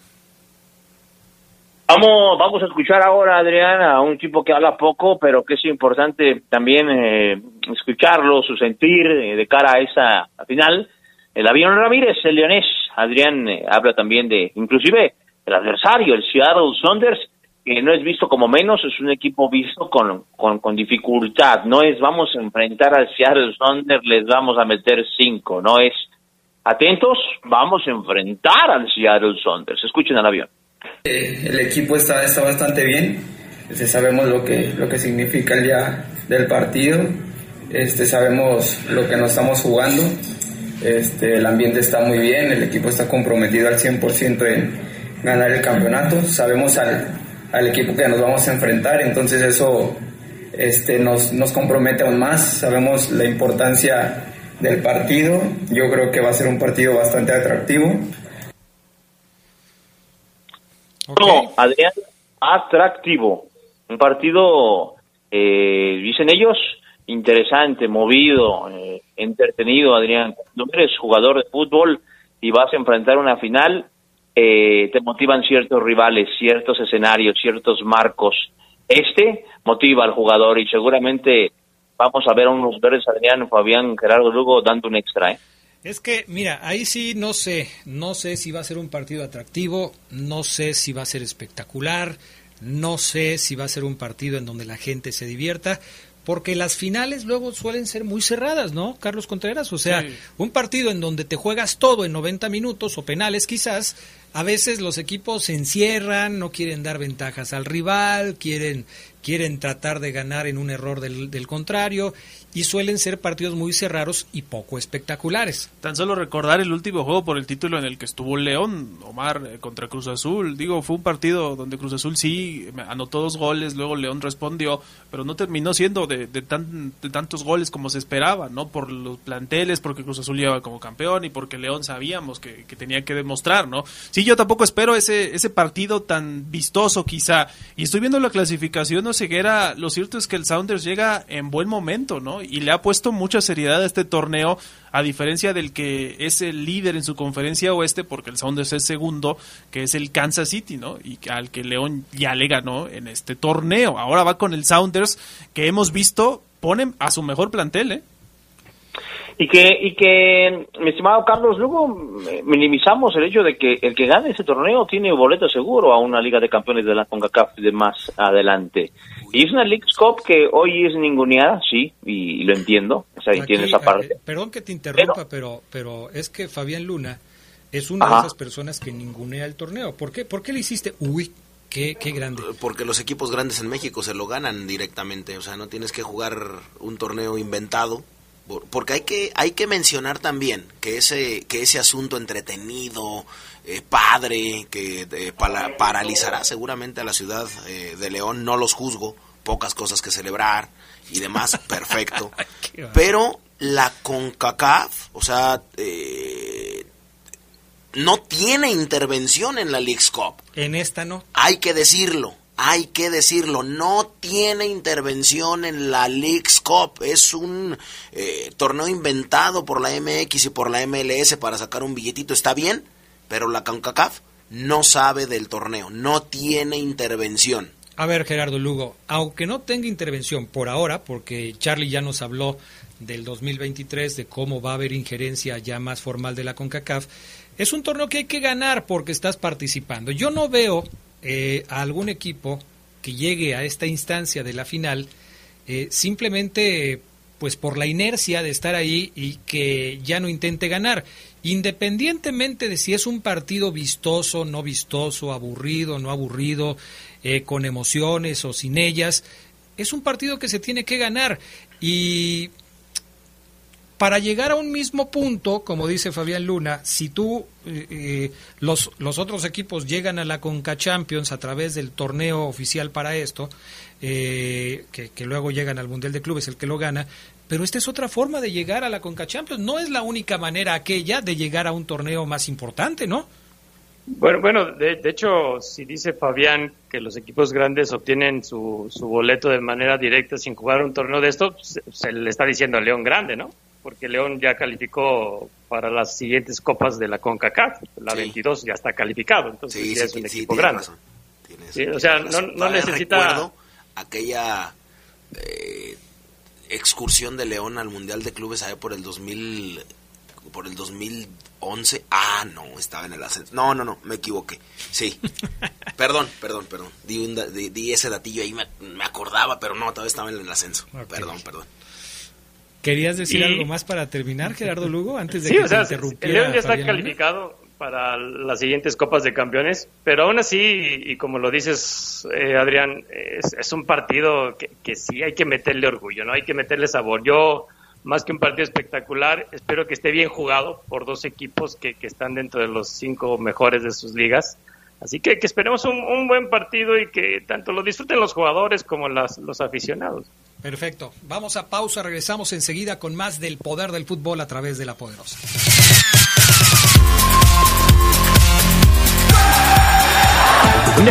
Vamos, vamos a escuchar ahora, Adrián, a un tipo que habla poco, pero que es importante también eh, escucharlo, su sentir eh, de cara a esa final. El avión Ramírez, el leonés, Adrián eh, habla también de, inclusive, el adversario, el Seattle Saunders, que no es visto como menos, es un equipo visto con, con, con dificultad. No es vamos a enfrentar al Seattle Saunders, les vamos a meter cinco, no es atentos, vamos a enfrentar al Seattle Saunders. Escuchen al avión. Eh, el equipo está, está bastante bien, este, sabemos lo que, lo que significa el día del partido, este, sabemos lo que nos estamos jugando, este, el ambiente está muy bien, el equipo está comprometido al 100% en ganar el campeonato, sabemos al, al, equipo que nos vamos a enfrentar, entonces eso este, nos, nos compromete aún más, sabemos la importancia del partido, yo creo que va a ser un partido bastante atractivo. No, Adrián, atractivo. Un partido, eh, dicen ellos, interesante, movido, eh, entretenido, Adrián. Cuando eres jugador de fútbol y vas a enfrentar una final, eh, te motivan ciertos rivales, ciertos escenarios, ciertos marcos. Este motiva al jugador y seguramente vamos a ver a unos verdes, Adrián, Fabián, Gerardo Lugo dando un extra, ¿eh? Es que, mira, ahí sí no sé, no sé si va a ser un partido atractivo, no sé si va a ser espectacular, no sé si va a ser un partido en donde la gente se divierta, porque las finales luego suelen ser muy cerradas, ¿no, Carlos Contreras? O sea, un partido en donde te juegas todo en 90 minutos o penales quizás, a veces los equipos se encierran, no quieren dar ventajas al rival, quieren quieren tratar de ganar en un error del, del, contrario y suelen ser partidos muy cerrados y poco espectaculares. Tan solo recordar el último juego por el título en el que estuvo León, Omar, eh, contra Cruz Azul. Digo, fue un partido donde Cruz Azul sí anotó dos goles, luego León respondió, pero no terminó siendo de, de, tan, de tantos goles como se esperaba, ¿no? Por los planteles, porque Cruz Azul lleva como campeón y porque León sabíamos que, que tenía que demostrar, ¿no? Sí, yo tampoco espero ese, ese partido tan vistoso quizá. Y estoy viendo la clasificación Ceguera, lo cierto es que el Sounders llega en buen momento, ¿no? Y le ha puesto mucha seriedad a este torneo, a diferencia del que es el líder en su conferencia oeste, porque el Sounders es segundo, que es el Kansas City, ¿no? Y al que León ya le ganó en este torneo. Ahora va con el Sounders, que hemos visto, ponen a su mejor plantel, ¿eh? Y que, y que, mi estimado Carlos, luego minimizamos el hecho de que el que gane ese torneo tiene boleto seguro a una Liga de Campeones de la CONCACAF de más adelante. Y es una League Cup que hoy es ninguneada, sí, y, lo entiendo, o sea, tiene esa parte. Eh, perdón que te interrumpa, pero, pero, es que Fabián Luna es una de esas personas que ningunea el torneo. ¿Por qué? ¿Por qué le hiciste? Uy, Qué, qué, grande. Porque los equipos grandes en México se lo ganan directamente, o sea, no tienes que jugar un torneo inventado porque hay que hay que mencionar también que ese que ese asunto entretenido eh, padre que eh, paralizará seguramente a la ciudad eh, de León. No los juzgo pocas cosas que celebrar y demás perfecto. Pero la Concacaf o sea no tiene intervención en la League's Cup. En esta no. Hay que decirlo hay que decirlo, no tiene intervención en la League's Cup. Es un eh, torneo inventado por la MX y por la MLS para sacar un billetito. Está bien, pero la CONCACAF no sabe del torneo, no tiene intervención. A ver, Gerardo Lugo, aunque no tenga intervención por ahora, porque Charlie ya nos habló del 2023, de cómo va a haber injerencia ya más formal de la CONCACAF, es un torneo que hay que ganar porque estás participando. Yo no veo eh, a algún equipo que llegue a esta instancia de la final eh, simplemente pues por la inercia de estar ahí y que ya no intente ganar. Independientemente de si es un partido vistoso, no vistoso, aburrido, no aburrido, eh, con emociones o sin ellas, es un partido que se tiene que ganar. Y para llegar a un mismo punto, como dice Fabián Luna, si tú, eh, eh, los, los otros equipos llegan a la Conca Champions a través del torneo oficial para esto, que, que, luego llegan al Mundial de Clubes, el que lo gana, pero esta es otra forma de llegar a la Conca Champions. No es la única manera aquella de llegar a un torneo más importante, ¿no? Bueno, bueno, de, hecho, si dice Fabián que los equipos grandes obtienen su, su, boleto de manera directa sin jugar un torneo de esto, se, le está diciendo a León grande, ¿no? Porque León ya calificó para las siguientes copas de la CONCACAF, la 22 ya está calificado, entonces ya es un equipo grande. o sea, no, no necesita... aquella eh, excursión de León al Mundial de Clubes allá por el 2000 por el 2011. Ah, no, estaba en el ascenso. No, no, no, me equivoqué. Sí. perdón, perdón, perdón. Di, di, ese datillo ahí, me, acordaba, pero no, todavía estaba en el ascenso. Perdón, perdón. ¿Querías decir algo más para terminar, Gerardo Lugo, antes de sí, que o sea, El León ya está calificado para las siguientes Copas de Campeones, pero aún así, y, como lo dices, eh, Adrián, es, un partido que, que, sí hay que meterle orgullo, ¿no? Hay que meterle sabor. Yo, más que un partido espectacular, espero que esté bien jugado por dos equipos que, que están dentro de los cinco mejores de sus ligas. Así que, esperemos un, buen partido y que tanto lo disfruten los jugadores como los aficionados. Perfecto. Vamos a pausa, regresamos enseguida con más del poder del fútbol a través de la poderosa.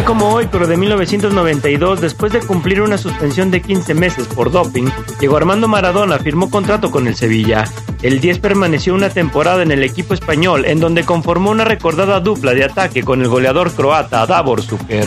Como hoy, pero de 1992, después de cumplir una suspensión de 15 meses por doping, Diego Armando Maradona firmó contrato con el Sevilla. El 10 permaneció una temporada en el equipo español, en donde conformó una recordada dupla de ataque con el goleador croata Davor Suker.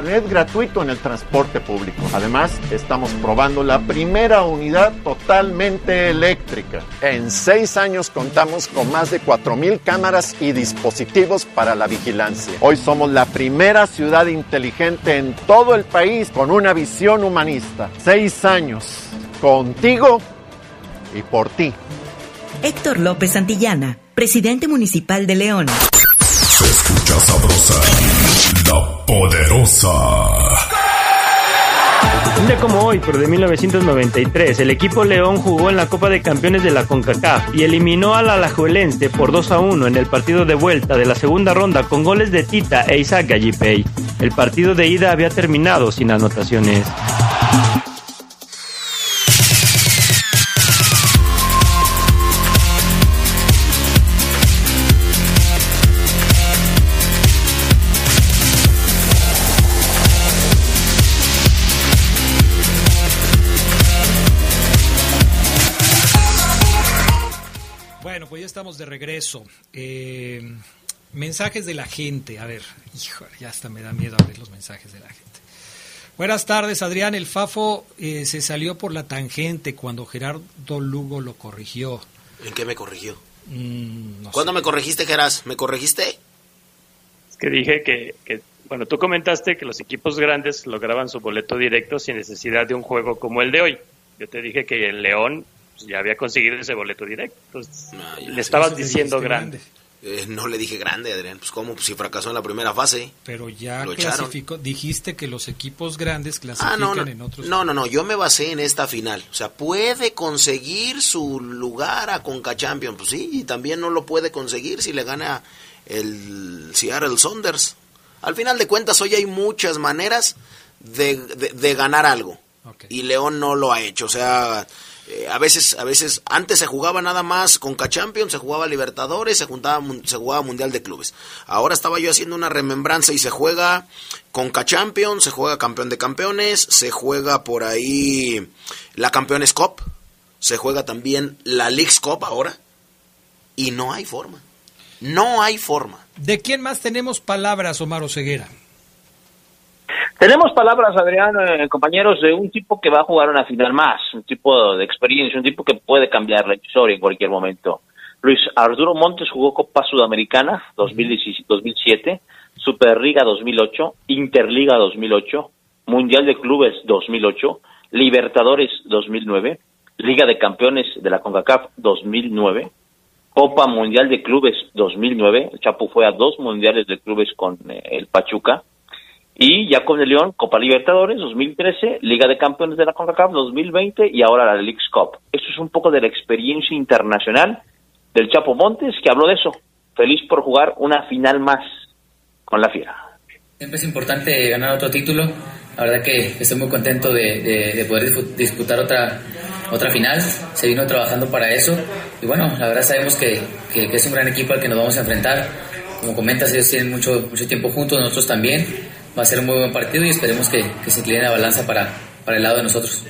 gratuito en el transporte público. Además, estamos probando la primera unidad totalmente eléctrica. En seis años contamos con más de 4.000 cámaras y dispositivos para la vigilancia. Hoy somos la primera ciudad inteligente en todo el país con una visión humanista. Seis años contigo y por ti. Héctor López Santillana, presidente municipal de León. Se escucha sabrosa, la poderosa. Un día como hoy, pero de 1993, el equipo León jugó en la Copa de Campeones de la CONCACAF y eliminó al Alajuelense por 2 a 1 en el partido de vuelta de la segunda ronda con goles de Tita e Isaac Gallipey. El partido de ida había terminado sin anotaciones. Estamos de regreso. Eh, mensajes de la gente. A ver, hijo, ya hasta me da miedo abrir los mensajes de la gente. Buenas tardes, Adrián. El Fafo eh, se salió por la tangente cuando Gerardo Lugo lo corrigió. ¿En qué me corrigió? Mm, ¿Cuándo me corregiste, Geras? ¿Me corregiste? Es que dije que, que, bueno, tú comentaste que los equipos grandes lograban su boleto directo sin necesidad de un juego como el de hoy. Yo te dije que el León ya había conseguido ese boleto directo. le estabas diciendo grande. Eh, no le dije grande, Adrián. Pues cómo, pues, si fracasó en la primera fase. Pero ya clasificó. Dijiste que los equipos grandes clasifican ah, no, en otros. No, no, no. Yo me basé en esta final. O sea, puede conseguir su lugar a Conca Champions. Pues sí, y también no lo puede conseguir si le gana el Seattle Saunders. Al final de cuentas, hoy hay muchas maneras de, de, ganar algo. Y León no lo ha hecho. O sea, Eh, a veces, a veces, antes se jugaba nada más con Champions, se jugaba Libertadores, se, juntaba, se jugaba Mundial de Clubes. Ahora estaba yo haciendo una remembranza y se juega con Champions, se juega Campeón de Campeones, se juega por ahí la Campeones Cup, se juega también la Leagues Cup ahora, y no hay forma. No hay forma. ¿De quién más tenemos palabras, Omar Oseguera? Tenemos palabras, Adrián, eh, compañeros, de un tipo que va a jugar una final más, un tipo de experiencia, un tipo que puede cambiar la historia en cualquier momento. Luis Arturo Montes jugó Copa Sudamericana 2007, Superliga 2008, Interliga 2008, Mundial de Clubes 2008, Libertadores 2009, Liga de Campeones de la CONCACAF 2009, Copa Mundial de Clubes 2009, el Chapo fue a dos Mundiales de Clubes con eh, el Pachuca, y ya con el León, Copa Libertadores 2013, Liga de Campeones de la CONCACAF 2020 y ahora la Leagues Cup. Esto es un poco de la experiencia internacional del Chapo Montes que habló de eso. Feliz por jugar una final más con la Fiera. Siempre es importante ganar otro título. La verdad que estoy muy contento de, poder disputar otra, otra final. Se vino trabajando para eso. Y bueno, la verdad sabemos que, que, es un gran equipo al que nos vamos a enfrentar. Como comentas, ellos tienen mucho, mucho tiempo juntos, nosotros también va a ser un muy buen partido y esperemos que, se incline la balanza para, para el lado de nosotros.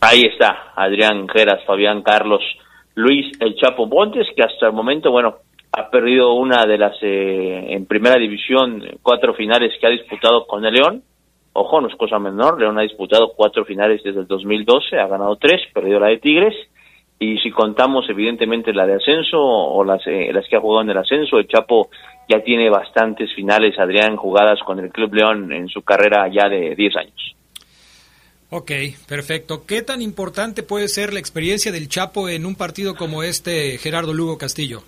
Ahí está, Adrián Geras, Fabián Carlos, Luis El Chapo Montes, que hasta el momento, bueno, ha perdido una de las, eh, en primera división, cuatro finales que ha disputado con el León. Ojo, no es cosa menor, León ha disputado cuatro finales desde el 2012, ha ganado tres, perdió la de Tigres. Y si contamos, evidentemente, la de ascenso o las, eh, las que ha jugado en el ascenso, el Chapo ya tiene bastantes finales, Adrián, jugadas con el Club León en su carrera ya de 10 años. Ok, perfecto. ¿Qué tan importante puede ser la experiencia del Chapo en un partido como este, Gerardo Lugo Castillo?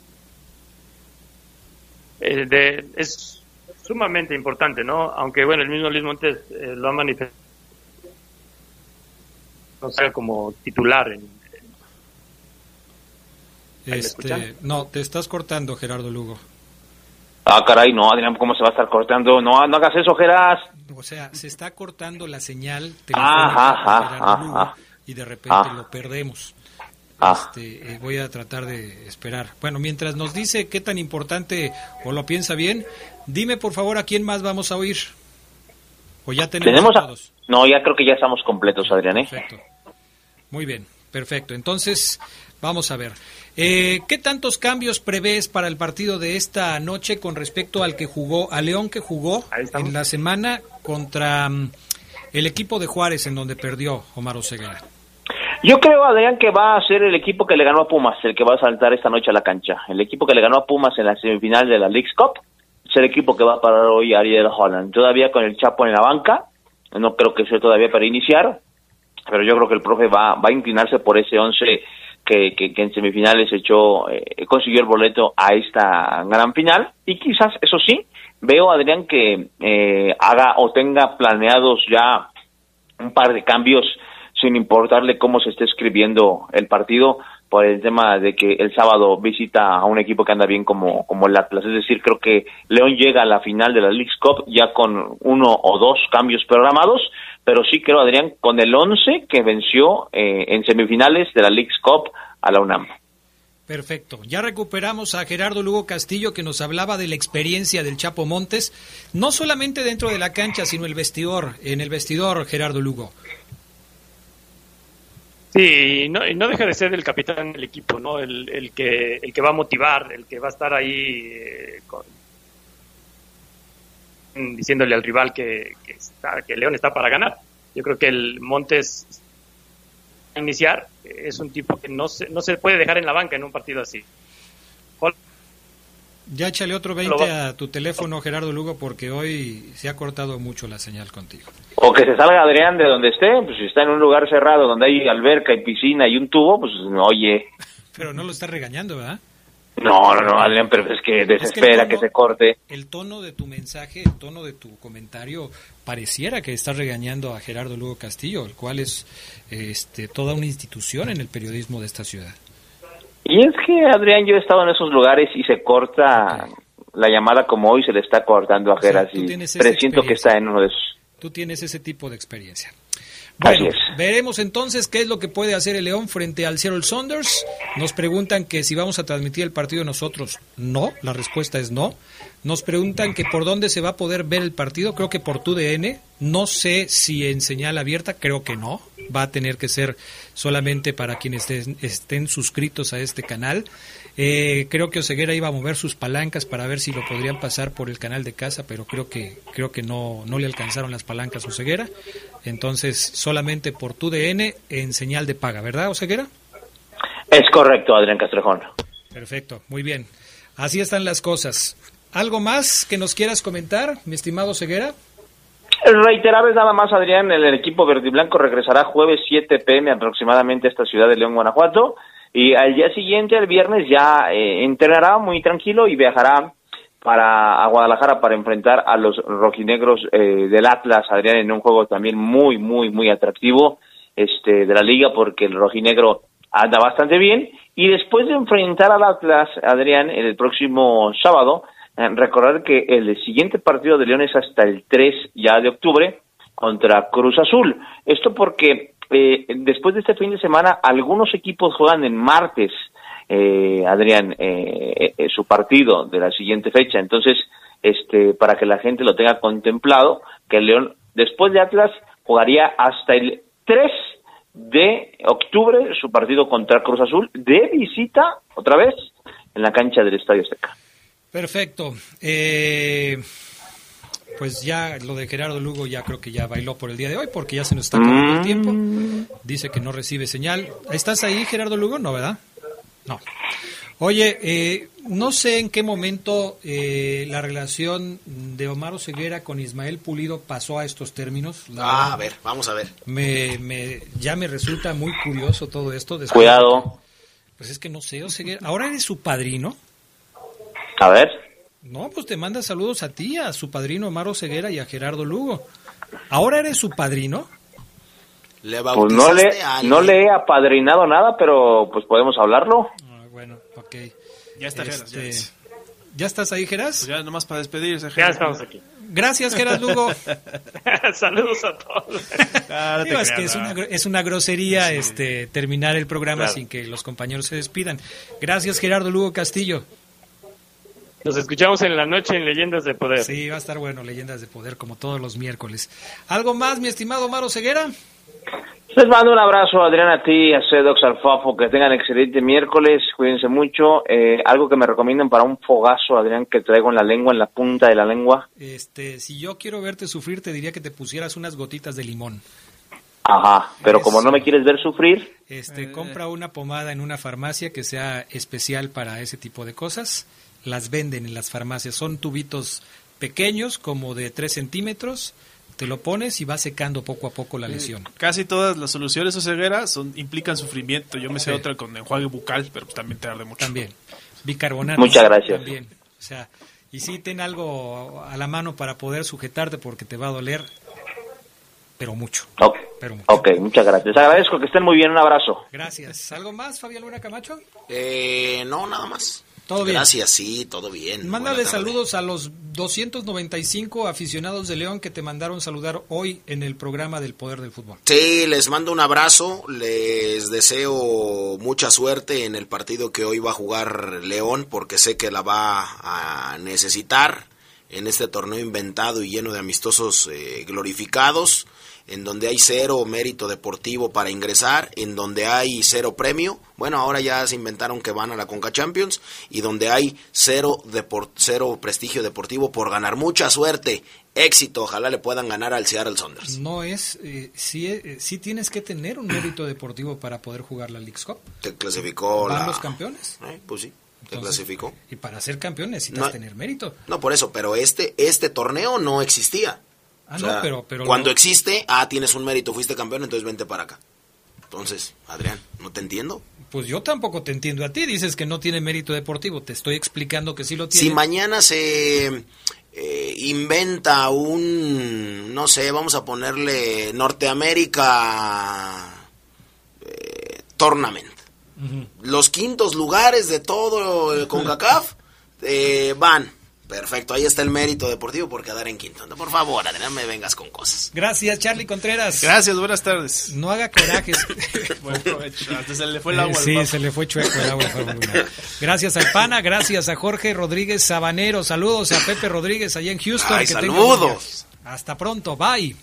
Eh, de, es sumamente importante, ¿no? Aunque, bueno, el mismo Luis Montes eh, lo ha manifestado no sea como titular en, este, no, te estás cortando, Gerardo Lugo. Ah, caray, no, Adrián, ¿cómo se va a estar cortando? No, no hagas eso, Geras. O sea, se está cortando la señal ah, y de repente lo perdemos. Este, eh, voy a tratar de esperar. Bueno, mientras nos dice qué tan importante o lo piensa bien, dime por favor a quién más vamos a oír. ¿O ya tenemos, todos? No, ya creo que ya estamos completos, Adrián. ¿eh? Perfecto. Muy bien, perfecto. Entonces, vamos a ver. Eh, ¿Qué tantos cambios prevés para el partido de esta noche con respecto al que jugó, a León que jugó en la semana contra mm, el equipo de Juárez en donde perdió Omar Oseguera? Yo creo, Adrián, que va a ser el equipo que le ganó a Pumas, el que va a saltar esta noche a la cancha. El equipo que le ganó a Pumas en la semifinal de la League's Cup es el equipo que va a parar hoy Ariel Holland. Todavía con el Chapo en la banca, no creo que sea todavía para iniciar, pero yo creo que el profe va, va a inclinarse por ese once que, en semifinales echó, eh, consiguió el boleto a esta gran final y quizás, eso sí, veo Adrián que eh, haga o tenga planeados ya un par de cambios sin importarle cómo se esté escribiendo el partido por el tema de que el sábado visita a un equipo que anda bien como, como el Atlas. Es decir, creo que León llega a la final de la League's Cup ya con uno o dos cambios programados pero sí creo, Adrián, con el 11 que venció eh, en semifinales de la League's Cup a la UNAM. Perfecto. Ya recuperamos a Gerardo Lugo Castillo que nos hablaba de la experiencia del Chapo Montes, no solamente dentro de la cancha, sino el vestidor, en el vestidor, Gerardo Lugo. Sí, no, no deja de ser el capitán del equipo, ¿no? El, que, el que va a motivar, el que va a estar ahí eh, con, diciéndole al rival que, está, que León está para ganar. Yo creo que el Montes iniciar es un tipo que no se, no se puede dejar en la banca en un partido así. Ya échale otro 20 a tu teléfono, Gerardo Lugo, porque hoy se ha cortado mucho la señal contigo. O que se salga Adrián de donde esté, pues si está en un lugar cerrado donde hay alberca y piscina y un tubo, pues oye. Pero no lo está regañando, ¿verdad? No, no, no, Adrián, pero es que desespera que, se corte. El tono de tu mensaje, el tono de tu comentario, pareciera que estás regañando a Gerardo Lugo Castillo, el cual es este, toda una institución en el periodismo de esta ciudad. Y es que, Adrián, yo he estado en esos lugares y se corta la llamada como hoy se le está cortando a Geras y presiento que está en uno de esos. Tú tienes ese tipo de experiencia. Bueno, Así es. veremos entonces qué es lo que puede hacer el León frente al Seattle Saunders. Nos preguntan que si vamos a transmitir el partido nosotros. No, la respuesta es no. Nos preguntan que por dónde se va a poder ver el partido. Creo que por tu DN. No sé si en señal abierta, creo que no. Va a tener que ser solamente para quienes estén, estén suscritos a este canal. Eh, creo que Oseguera iba a mover sus palancas para ver si lo podrían pasar por el canal de casa, pero creo que creo que no, no le alcanzaron las palancas a Oseguera. Entonces, solamente por tu DN en señal de paga, ¿verdad, Oseguera? Es correcto, Adrián Castrejón. Perfecto, muy bien. Así están las cosas. ¿Algo más que nos quieras comentar, mi estimado Ceguera? Reiterarles nada más, Adrián, el, el equipo verde y blanco regresará jueves 7 pm aproximadamente a esta ciudad de León, Guanajuato. Y al día siguiente, el viernes, ya eh, entrenará muy tranquilo y viajará para a Guadalajara para enfrentar a los rojinegros eh, del Atlas, Adrián, en un juego también muy, muy, muy atractivo este de la liga porque el rojinegro anda bastante bien. Y después de enfrentar al Atlas, Adrián, el próximo sábado, eh, recordar que el siguiente partido de León es hasta el 3 ya de octubre contra Cruz Azul. Esto porque eh, después de este fin de semana algunos equipos juegan en martes, eh, Adrián, eh, eh, su partido de la siguiente fecha. Entonces, este, para que la gente lo tenga contemplado, que el León después de Atlas jugaría hasta el 3 de octubre su partido contra Cruz Azul de visita otra vez en la cancha del Estadio Seca. Perfecto. Eh, pues ya lo de Gerardo Lugo ya creo que ya bailó por el día de hoy porque ya se nos está acabando el tiempo. Dice que no recibe señal. ¿Estás ahí, Gerardo Lugo? No, ¿verdad? No. Oye, eh, no sé en qué momento eh, la relación de Omar Ceguera con Ismael Pulido pasó a estos términos. La Ah, a ver, vamos a ver. me, me, ya me resulta muy curioso todo esto. después- Cuidado. Pues es que no sé, Oseguera. ¿Ahora eres su padrino? A ver. No, pues te manda saludos a ti, a su padrino Omar Ceguera y a Gerardo Lugo. ¿Ahora eres su padrino? Le Pues no le, no le he apadrinado nada, pero pues podemos hablarlo. Ah, bueno, ok. Ya está, Geras, ya Este, es. ¿Ya estás ahí, Geras? Pues ya nomás para despedirse. Ya estamos aquí. Gracias, Geras Lugo. Saludos a todos. Ah, no te Digo, es que es una, es una grosería este, terminar el programa Claro. sin que los compañeros se despidan. Gracias, Gerardo Lugo Castillo. Nos escuchamos en la noche en Leyendas de Poder. Sí, va a estar bueno, Leyendas de Poder, como todos los miércoles. ¿Algo más, mi estimado Maro Ceguera? Les mando un abrazo, Adrián, a ti, a Cedox, al Fafo, que tengan excelente miércoles, cuídense mucho. Eh, algo que me recomiendan para un fogazo, Adrián, que traigo en la lengua, en la punta de la lengua. Este, si yo quiero verte sufrir, te diría que te pusieras unas gotitas de limón. Ajá, pero como no me quieres ver sufrir, Este, compra una pomada en una farmacia que sea especial para ese tipo de cosas. Las venden en las farmacias. Son tubitos pequeños, como de 3 centímetros. Te lo pones y va secando poco a poco la lesión. Casi todas las soluciones o ceguera son, implican sufrimiento. Yo me sé Sí. otra con enjuague bucal, pero pues también te arde mucho. También. Bicarbonato. Muchas gracias. También. O sea, y sí, ten algo a la mano para poder sujetarte porque te va a doler, pero mucho. ok, Pero mucho. ok, muchas gracias. Agradezco que estén muy bien, un abrazo. Gracias. ¿Algo más, Fabián Luna Camacho? Eh, no, nada más. Todo bien. Gracias, sí, todo bien. Mándale saludos a los 295 aficionados de León que te mandaron saludar hoy en el programa del Poder del Fútbol. Sí, les mando un abrazo, les deseo mucha suerte en el partido que hoy va a jugar León, porque sé que la va a necesitar en este torneo inventado y lleno de amistosos eh, glorificados, en donde hay cero mérito deportivo para ingresar, en donde hay cero premio, bueno, ahora ya se inventaron que van a la Conca Champions, y donde hay cero, cero prestigio deportivo por ganar. Mucha suerte, éxito, ojalá le puedan ganar al Seattle Saunders. No es, eh, sí, eh, sí tienes que tener un mérito deportivo para poder jugar la League's Cup. Te clasificó Van la... los campeones. Eh, pues sí, te Entonces, clasificó. Y para ser campeón necesitas No- tener mérito. No, por eso, pero este, este torneo no existía. Ah, O sea, no, pero, pero cuando no. existe, ah, tienes un mérito, fuiste campeón, entonces vente para acá. Entonces, Adrián, ¿no te entiendo? Pues yo tampoco te entiendo a ti. Dices que no tiene mérito deportivo. Te estoy explicando que sí lo tiene. Si mañana se eh, inventa un, no sé, vamos a ponerle Norteamérica eh, Tournament. Los quintos lugares de todo el CONCACAF eh, van. Perfecto, ahí está el mérito deportivo por quedar en quinto. Por favor, Adrián, me vengas con cosas. Gracias, Charlie Contreras. Gracias, buenas tardes. No haga corajes. Buen provecho. Hasta se le fue el agua. Eh, al sí, se le fue chueco el agua. al. Gracias al Pana, gracias a Jorge Rodríguez Sabanero. Saludos a Pepe Rodríguez allá en Houston. Ay, que saludos. Hasta pronto, bye.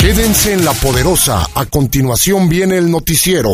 Quédense en la poderosa. A continuación viene el noticiero.